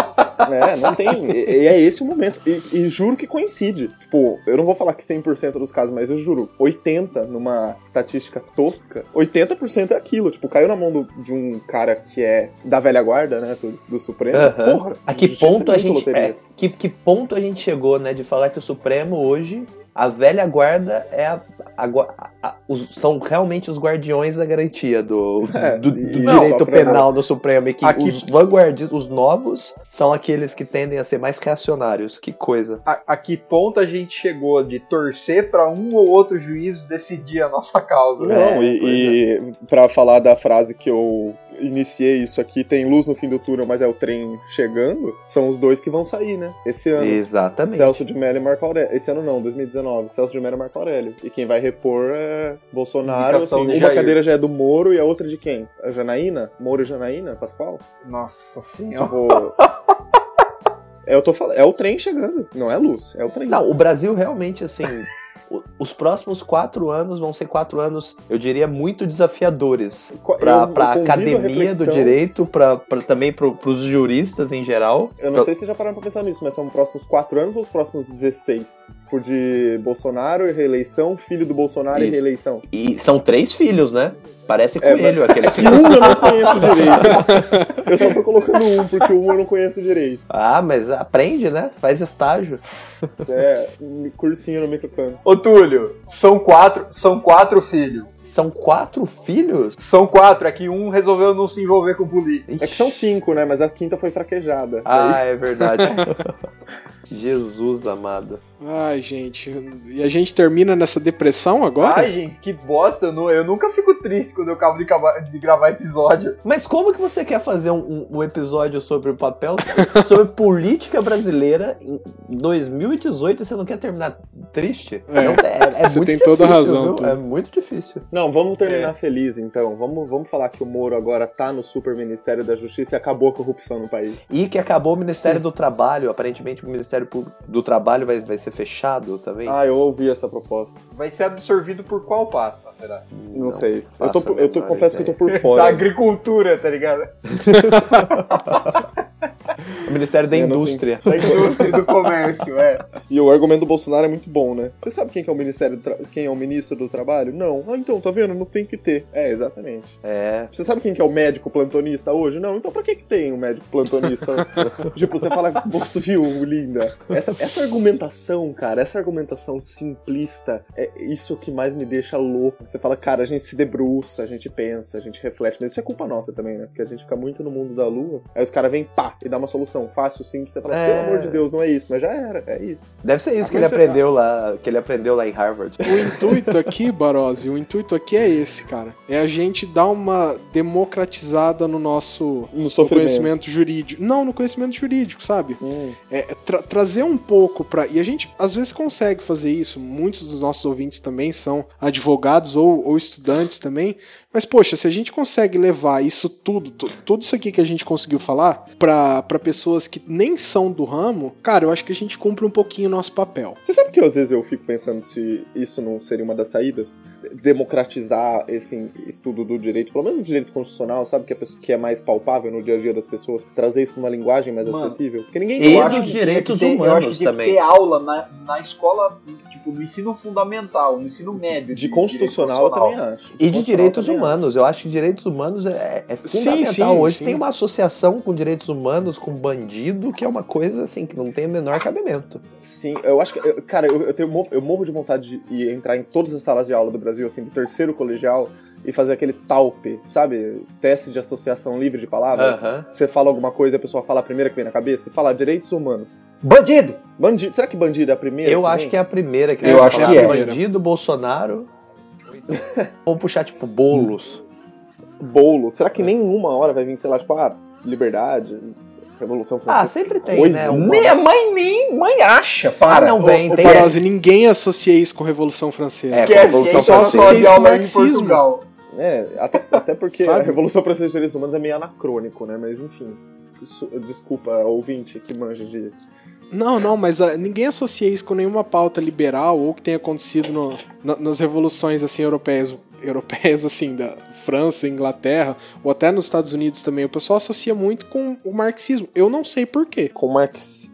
É, não tem. E, é esse o momento. E, e juro que coincide. Tipo, eu não vou falar que 100% dos casos, mas eu juro, 80% numa estatística tosca, 80% é aquilo. Tipo, caiu na mão do- de um cara que é da velha guarda, né? Do, do Supremo. Porra, A que justiça ponto é a gente. É, que, que ponto a gente chegou, né? De falar que o Supremo hoje. A velha guarda é a. a a- a- os- são realmente os guardiões da garantia do, É, do, do e- direito penal no Supremo. E que Aqui- os vanguardistas, os novos, são aqueles que tendem a ser mais reacionários. Que coisa. A, a que ponto a gente chegou de torcer pra um ou outro juiz decidir a nossa causa? Não, É, e, e pra falar da frase que eu iniciei isso aqui, tem luz no fim do túnel, mas é o trem chegando, são os dois que vão sair, né? Esse ano. Exatamente. Celso de Mello e Marco Aurélio. Esse ano não, 2019. Celso de Mello e Marco Aurélio. E quem vai repor é Bolsonaro. Assim, uma Jair. cadeira já é do Moro e a outra de quem? A Janaína? Moro e Janaína? Pascoal? Nossa senhora. Tipo. é, eu tô falando, é o trem chegando, não é luz, é o trem. Não, o Brasil realmente, assim. Os próximos quatro anos vão ser quatro anos, eu diria, muito desafiadores. Convido a academia do direito, pra- também pro, pros juristas em geral. Eu não Pra- sei se já pararam pra pensar nisso, mas são os próximos 4 anos ou os próximos 16? Por de Bolsonaro e reeleição, filho do Bolsonaro e Isso. reeleição. E são três filhos, né? Parece É, coelho aquele Que um eu não conheço direito. Eu só tô colocando um, porque um eu não conheço direito. Ah, mas aprende, né? Faz estágio. É, cursinho no microcanto. Ô Túlio, são quatro, são quatro filhos. São quatro filhos? São quatro, é que um resolveu não se envolver com política. É que são cinco, né? Mas a quinta foi fraquejada. Ah, é verdade. Jesus amado. Ai, gente. E a gente termina nessa depressão agora? Ai, gente, que bosta. Eu, nu- eu nunca fico triste quando eu acabo de, acabar- de gravar episódio. Mas como que você quer fazer um, um- um episódio sobre o papel, sobre política brasileira em 2018 e você não quer terminar triste? É, Não, é, é você muito tem difícil, toda a razão. É muito difícil. Não, vamos terminar É. feliz então. Vamos, vamos falar que o Moro agora tá no Super Ministério da Justiça e acabou a corrupção no país. E que acabou o Ministério do Trabalho. Aparentemente o Ministério Público do Trabalho vai, vai ser fechado também. Ah, eu ouvi essa proposta. Vai ser absorvido por qual pasta, será? Não, sei. Eu, tô, eu tô, confesso que eu tô ideia. por fora. Da agricultura, tá ligado? O Ministério da É, Indústria. Da indústria e do comércio, é. E o argumento do Bolsonaro é muito bom, né? Você sabe quem que é o Ministério do Tra- quem é o ministro do Trabalho? Não. Ah, então, tá vendo? Não tem que ter. É, exatamente. É. Você sabe quem que é o médico plantonista hoje? Não, então pra que que tem um médico plantonista? tipo, você fala, você viu, linda? Essa, essa argumentação, cara, essa argumentação simplista, é isso que mais me deixa louco. Você fala, cara, a gente se debruça, a gente pensa, a gente reflete, mas isso é culpa nossa também, né? Porque a gente fica muito no mundo da lua, aí os caras vêm, pá, e dá uma solução fácil, simples, você fala, É. pelo amor de Deus, não é isso, mas já era, é isso. Deve ser isso Ah, que ele você- aprendeu lá, que ele aprendeu lá em Harvard. O intuito aqui, Barose, o intuito aqui é esse, cara. É a gente dar uma democratizada no nosso No no conhecimento jurídico. Não, no conhecimento jurídico, sabe? Hum. É, tra- trazer um pouco pra. E a gente às vezes consegue fazer isso. Muitos dos nossos ouvintes também são advogados ou, ou estudantes também. Mas, poxa, se a gente consegue levar isso tudo, tu- tudo isso aqui que a gente conseguiu falar, pra pra pessoas que nem são do ramo, cara, eu acho que a gente cumpre um pouquinho o nosso papel. Você sabe que às vezes eu fico pensando se isso não seria uma das saídas? Democratizar esse estudo do direito, pelo menos do direito constitucional, sabe? Que é, pessoa- que é mais palpável no dia a dia das pessoas. Trazer isso pra uma linguagem mais Mano, acessível. Porque ninguém E Eu dos direitos que ter- eu acho que humanos também. ter aula na, na escola, tipo, no ensino fundamental, no ensino médio. De constitucional eu também acho. E de Constitucional direitos acho. Humanos. Eu acho que direitos humanos é, é Sim, fundamental. sim, Hoje sim. tem uma associação com direitos humanos, com bandido, que é uma coisa assim que não tem o menor cabimento. Sim, eu acho que. eu- Cara, eu, eu, tenho, eu morro de vontade de ir entrar em todas as salas de aula do Brasil, assim, do terceiro colegial, e fazer aquele TALP, sabe? Teste de associação livre de palavras. Aham. Você fala alguma coisa e a pessoa fala a primeira que vem na cabeça, você fala direitos humanos. Bandido! Bandido. Será que bandido é a primeira? Eu que acho vem? que é a primeira que Eu acho falar. que é. Bandido, Bolsonaro. Vamos puxar, tipo, bolos. bolo. Será que nenhuma hora vai vir, sei lá, tipo, ah, liberdade, Revolução Ah, Francesa? sempre tem, Coisa. né? Uma- Nem a mãe nem mãe acha, para. Ah, não vem, Ô, tem- Barose, ninguém associa isso com Revolução Francesa. É, Esquece, Revolução isso é Francesa. Isso é em marxismo. É, até, até porque Sabe? a Revolução Francesa de Direitos Humanos é meio anacrônico, né? Mas enfim. Isso- desculpa, ouvinte que manja de. Não, não, mas ah, ninguém associa isso com nenhuma pauta liberal ou que tenha acontecido no- na- nas revoluções assim europeias, europeias assim da França, Inglaterra ou até nos Estados Unidos também. O pessoal associa muito com o marxismo. Eu não sei por quê. Com Marx.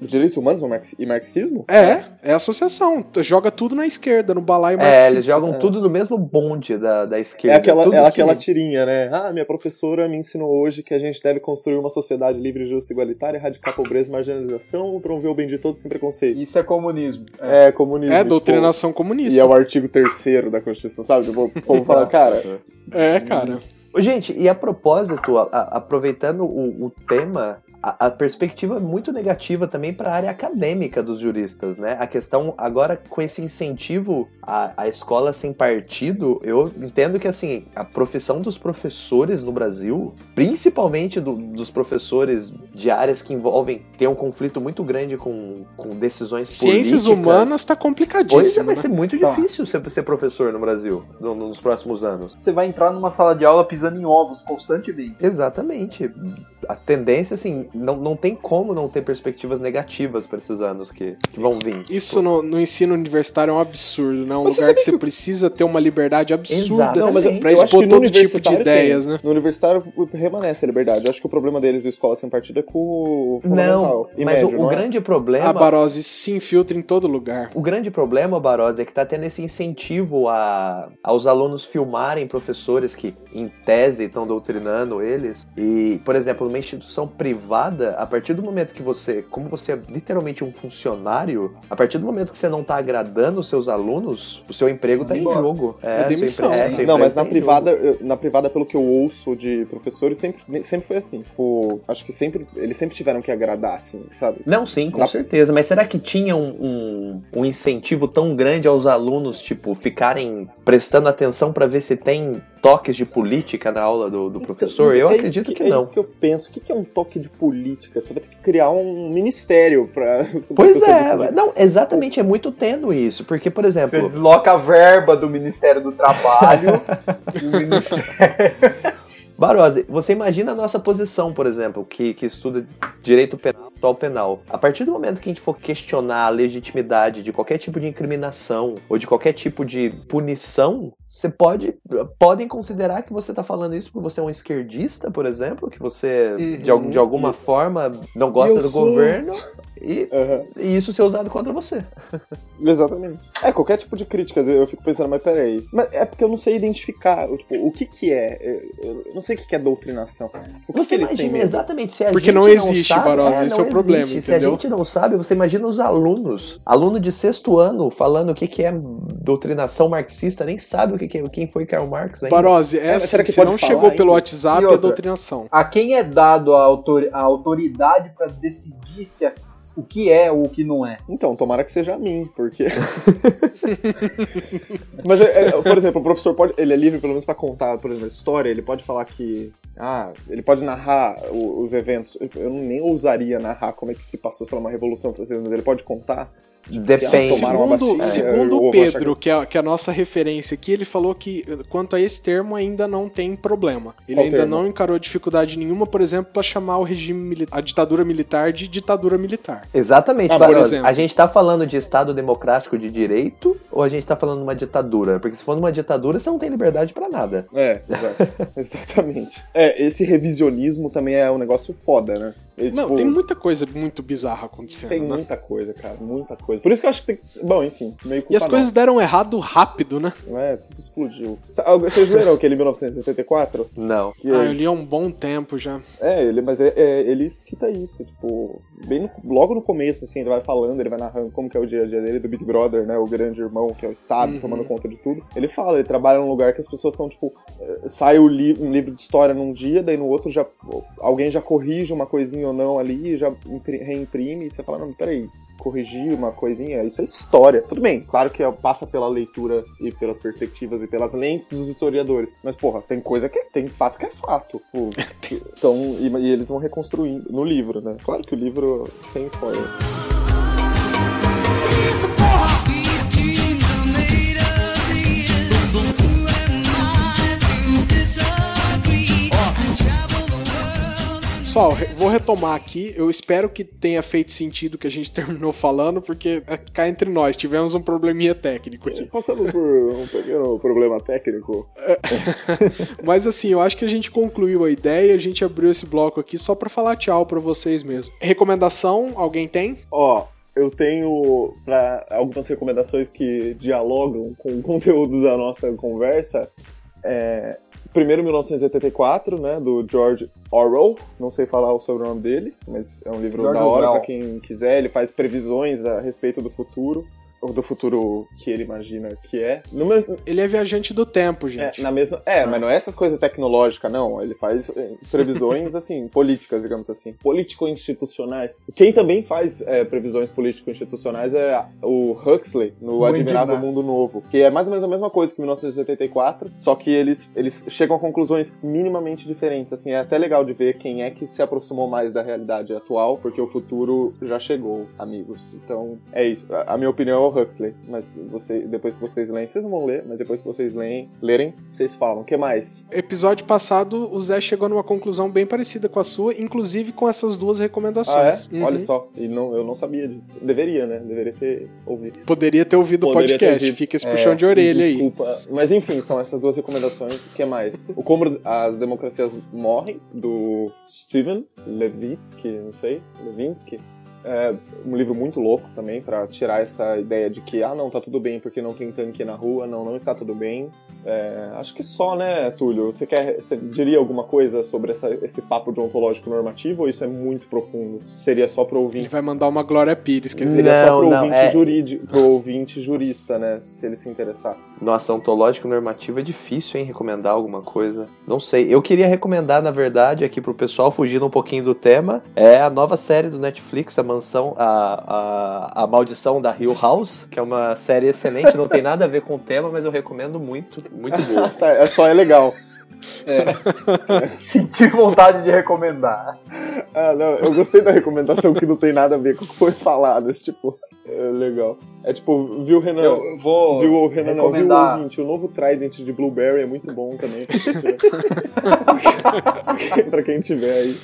Direitos humanos e marxismo? É, é associação. Joga tudo na esquerda, no balaio É, marxista. eles jogam é. tudo no mesmo bonde da, da É esquerda. aquela, Tudo é que- aquela tirinha, né? Ah, minha professora me ensinou hoje que a gente deve construir uma sociedade livre, justa e igualitária, erradicar a pobreza e marginalização, promover o bem de todos sem preconceito. Isso é comunismo. É. É, comunismo. É, tipo, doutrinação E comunista. é o artigo terceiro da Constituição, sabe? Tipo, O povo fala, cara, É, cara. Gente, e a propósito, a- a- aproveitando o, o tema, a, a perspectiva é muito negativa também para a área acadêmica dos juristas, né? A questão agora com esse incentivo à, à escola sem partido, eu entendo que assim a profissão dos professores no Brasil, principalmente do- dos professores de áreas que envolvem tem um conflito muito grande com, com decisões Ciências políticas. humanas tá Hoje complicadíssimo, vai né? ser muito Tá. difícil ser, ser professor no Brasil no- nos próximos anos. Você vai entrar numa sala de aula pisando em ovos constantemente. Exatamente. A tendência, assim, não, não tem como não ter perspectivas negativas para esses anos que, que vão vir. Isso no, no ensino universitário é um absurdo, né? Um Mas lugar que você precisa ter uma liberdade absurda acho expor que todo tipo de ideias, tem. né? No universitário permanece a liberdade. Eu acho que o problema deles do escola sem partido é com o Não, mas médio, o, o não é? grande problema. A Barose, isso se infiltra em todo lugar. O grande problema, Barós, é que tá tendo esse incentivo a, aos alunos filmarem professores que, em tese, estão doutrinando eles. E, por exemplo, numa instituição privada, a partir do momento que você, como você é literalmente um funcionário, a partir do momento que você não tá agradando os seus alunos, o seu emprego tá em jogo. É seu demissão, empre- né? seu Não, emprego mas tá na privada, eu- na privada, pelo que eu ouço de professores, sempre, sempre foi assim. Tipo, acho que sempre, eles sempre tiveram que agradar, assim, sabe? Não, sim, com Na- certeza. Mas será que tinha um, um, um incentivo tão grande aos alunos, tipo, ficarem prestando atenção pra ver se tem toques de política na aula do, do professor? Então, Eu é isso acredito que, é não. isso que eu penso. O que que é um toque de política? Você vai ter que criar um ministério pra. Pois é, não, exatamente, é muito tênue isso. Porque, por Você exemplo, desloca a verba do Ministério do Trabalho. do Ministério... Barose, você imagina a nossa posição, por exemplo, que, que estuda direito penal processual penal. A partir do momento que a gente for questionar a legitimidade de qualquer tipo de incriminação ou de qualquer tipo de punição, você pode podem considerar que você está falando isso porque você é um esquerdista, por exemplo, que você de, al- de alguma forma não gosta Eu do sou. governo e, Aham. e isso ser usado contra você. Exatamente. É, qualquer tipo de crítica, eu fico pensando, mas peraí. Mas é porque eu não sei identificar, tipo, o que que é. Eu não sei o que que é doutrinação. O que Você que imagina exatamente se a Porque gente não existe, sabe, Barós, é, esse não é o problema, existe. Se a entendeu? gente não sabe, você imagina os alunos, aluno de sexto ano falando o que que é doutrinação marxista, nem sabe o que que é, quem foi Karl Marx ainda. Barose, é, assim, será que se pode não falar chegou pelo? WhatsApp, é outra? doutrinação. A quem é dado a, autor- a autoridade para decidir se a- o que é ou o que não é? Então, tomara que seja a mim, porque. Mas, é, é, por exemplo, o professor pode. Ele é livre, pelo menos, pra contar, por exemplo, a história. Ele pode falar que. Ah, ele pode narrar o- os eventos. Eu nem ousaria narrar como é que se passou, sei lá, uma revolução francesa, mas ele pode contar. Depende. Segundo, vacina, segundo o Pedro, que é, que é a nossa referência aqui, ele falou que quanto a esse termo ainda não tem problema. Ele Qual ainda termo? não encarou dificuldade nenhuma, por exemplo, para chamar o regime a ditadura militar de ditadura militar. Exatamente, Ah, por exemplo. A gente tá falando de Estado democrático de direito ou a gente tá falando de uma ditadura? Porque se for numa ditadura, você não tem liberdade pra nada. É, exatamente. É, esse revisionismo também é um negócio foda, né? Não, tipo, tem muita coisa muito bizarra acontecendo, tem né? muita coisa, cara, muita coisa. Por isso que eu acho que tem. Bom, enfim, meio culpa E as coisas deram errado rápido, né? É, tudo explodiu. Vocês leram aquele 1984? Não. Que Ah, eu li há um bom tempo já. É, ele, mas é, é, ele cita isso, tipo, bem no- logo no começo, assim, ele vai falando, ele vai narrando como que é o dia a dia dele, do Big Brother, né, o grande irmão, que é o Estado, Uhum. tomando conta de tudo. Ele fala, ele trabalha num lugar que as pessoas são, tipo, eh, sai o li um livro de história num dia, daí no outro já, alguém já corrige uma coisinha ou não ali, já impri- reimprime, e você fala, não, peraí, corrigir uma coisinha, isso é história. Tudo bem, claro que passa pela leitura e pelas perspectivas e pelas lentes dos historiadores. Mas, porra, tem coisa que é, tem fato que é fato. Tipo, então, e, e eles vão reconstruindo no livro, né? Claro que o livro sem spoiler. Pessoal, vou retomar aqui. Eu espero que tenha feito sentido o que a gente terminou falando, porque é, cá entre nós tivemos um probleminha técnico aqui. Passamos por um pequeno problema técnico. Mas assim, eu acho que a gente concluiu a ideia, a gente abriu esse bloco aqui só pra falar tchau pra vocês mesmo. Recomendação, alguém tem? Ó, eu tenho pra algumas recomendações que dialogam com o conteúdo da nossa conversa. É, primeiro, 1984, né, do George Orwell. Não sei falar o sobrenome dele, mas é um livro George da hora pra quem quiser. Ele faz previsões a respeito do futuro. Ou do futuro que ele imagina que é. Mesmo, Ele é viajante do tempo, é, gente. na mesma, é, mas não é essas coisas tecnológicas, não. Ele faz é, previsões, assim, políticas, digamos assim. Político-institucionais. Quem também faz é, previsões político-institucionais é o Huxley, no Vou Admirável indignar. Mundo Novo. Que é mais ou menos a mesma coisa que 1984, só que eles, eles chegam a conclusões minimamente diferentes. Assim, é até legal de ver quem é que se aproximou mais da realidade atual, porque o futuro já chegou, amigos. Então, é isso. A, a minha opinião é o Huxley. Mas você, depois que vocês leem, vocês não vão ler, mas depois que vocês leem, lerem, vocês falam. O que mais? Episódio passado, o Zé chegou numa conclusão bem parecida com a sua, inclusive com essas duas Ah, é? recomendações. Uhum. Olha só. E não, eu não sabia disso. Deveria, né? Deveria ter ouvido. Poderia ter ouvido o podcast, ouvido. fica esse É, puxão de orelha aí. Desculpa. Mas enfim, são essas duas recomendações. O que mais? O Como as Democracias Morrem, do Steven Levitsky, não sei, Levinsky. É um livro muito louco também, pra tirar essa ideia de que, ah, não, tá tudo bem porque não tem tanque na rua. Não, não está tudo bem. É, acho que só, né, Túlio? Você, quer, você diria alguma coisa sobre essa, esse papo de ontológico normativo ou isso é muito profundo? Seria só pro ouvinte Ele vai mandar uma Glória Pires, quer dizer. Seria só Não, pro não, ouvinte é- jurídico, pro ouvinte jurista, né? Se ele se interessar. Nossa, ontológico normativo é difícil, hein? Recomendar alguma coisa. Não sei. Eu queria recomendar, na verdade, aqui pro pessoal, fugindo um pouquinho do tema, é a nova série do Netflix, a mansão, a, a, a maldição da Hill House, que é uma série excelente, não tem nada a ver com o tema, mas eu recomendo muito, muito boa. Tá, é só é legal. Senti vontade de recomendar. Ah, não, eu gostei da recomendação que não tem nada a ver com o que foi falado. Tipo, é legal. É tipo, viu, Renan? Eu vou viu o Renan, não, viu o recomendar. ouvinte? O novo Trident de Blueberry é muito bom também. pra quem tiver aí.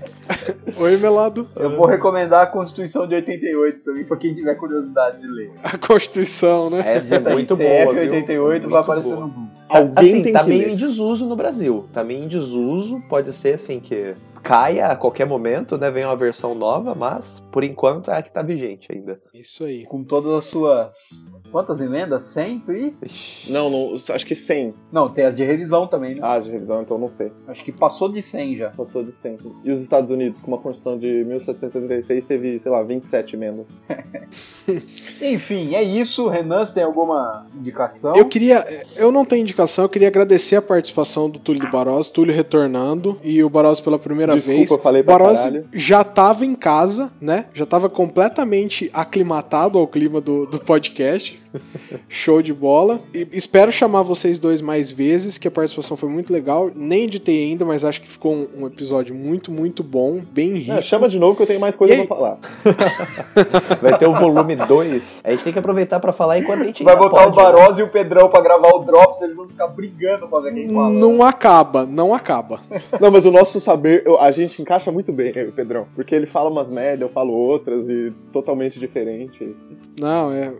Oi, Melado. Eu vou recomendar a Constituição de 88 também, pra quem tiver curiosidade de ler. A Constituição, né? Essa é Tá muito CF boa, viu? 88 vai Muito aparecer boa. no Google. Alguém assim, tem tá que meio ler. em desuso no Brasil. Tá meio em desuso. Pode ser assim que caia a qualquer momento, né? Venha uma versão nova, mas por enquanto é a que tá vigente ainda. Isso aí. Com todas as suas. Quantas emendas? 100 e. Não, não, acho que 100. Não, tem as de revisão também, né? Ah, de revisão, então não sei. Acho que passou de 100 já. Passou de 100. E os Estados Unidos, com uma Constituição de 1776, teve, sei lá, 27 emendas. Enfim, é isso. Renan, você tem alguma indicação? Eu queria. Eu não tenho indicação, eu queria agradecer a participação do Túlio do Barós, Túlio retornando e o Barós pela primeira Desculpa, vez. eu falei caralho. já tava em casa, né? Já tava completamente aclimatado ao clima do, do podcast. Show de bola. E espero chamar vocês dois mais vezes, que a participação foi muito legal. Nem editei ainda, mas acho que ficou um, um episódio muito, muito bom, bem rico. Ah, chama de novo que eu tenho mais coisa E pra falar. Vai ter o volume 2. A gente tem que aproveitar pra falar enquanto a gente Vai botar pode, o Barós e o Pedrão pra gravar o Drops, eles vão ficar brigando pra ver quem fala. Não acaba, não acaba. Não, mas o nosso saber, a gente encaixa muito bem, eu e o Pedrão. Porque ele fala umas merda, eu falo outras e totalmente diferente. Não, é.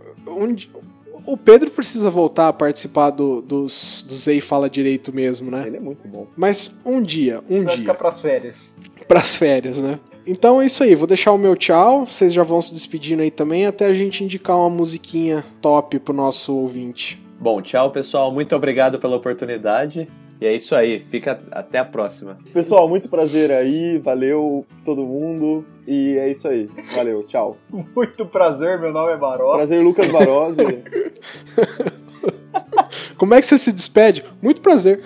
di- o Pedro precisa voltar a participar do, dos, dos Ei Fala Direito mesmo, né? Ele é muito bom. Mas um dia, um Vai dia. ficar pras férias. pras férias, né? Então é isso aí, vou deixar o meu tchau, vocês já vão se despedindo aí também, até a gente indicar uma musiquinha top pro nosso ouvinte. Bom, tchau, pessoal. Muito obrigado pela oportunidade. E é isso aí. Fica até a próxima. Pessoal, muito prazer aí, valeu todo mundo. E é isso aí. Valeu, tchau. Muito prazer, meu nome é Barós. Prazer, Lucas Barose. Como é que você se despede? Muito prazer.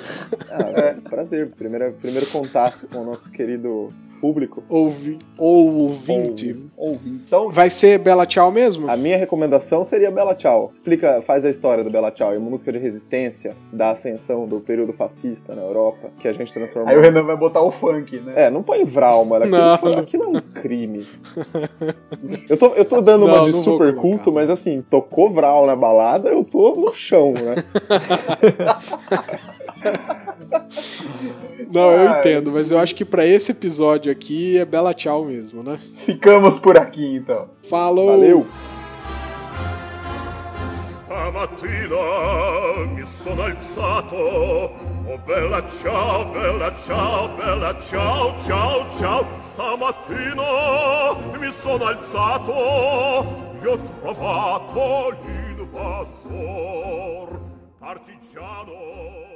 Ah, é, prazer. Primeiro, primeiro contato com o nosso querido público. Ouvi, ouvinte. Ouve. Então, Vai ser Bela Tchau mesmo? A minha recomendação seria Bela Tchau. Explica, faz a história do Bela Tchau. É uma música de resistência da ascensão do período fascista na Europa, que a gente transformou. aí o Renan vai botar o funk, né? É, não põe Vral, mano. Aquilo, Não. foi- aquilo é um crime. Eu tô, eu tô dando Não, uma de super culto, mas assim, tocou Vral na balada, eu tô no chão, né? Não, eu entendo, mas eu acho que pra esse episódio aqui é Bela Tchau mesmo, né? Ficamos por aqui, então. Falou! Valeu! Stamattina mi sono alzato, oh bella ciao, bella ciao, bella ciao, ciao, ciao. Stamattina mi sono alzato e ho trovato l'invasor partigiano.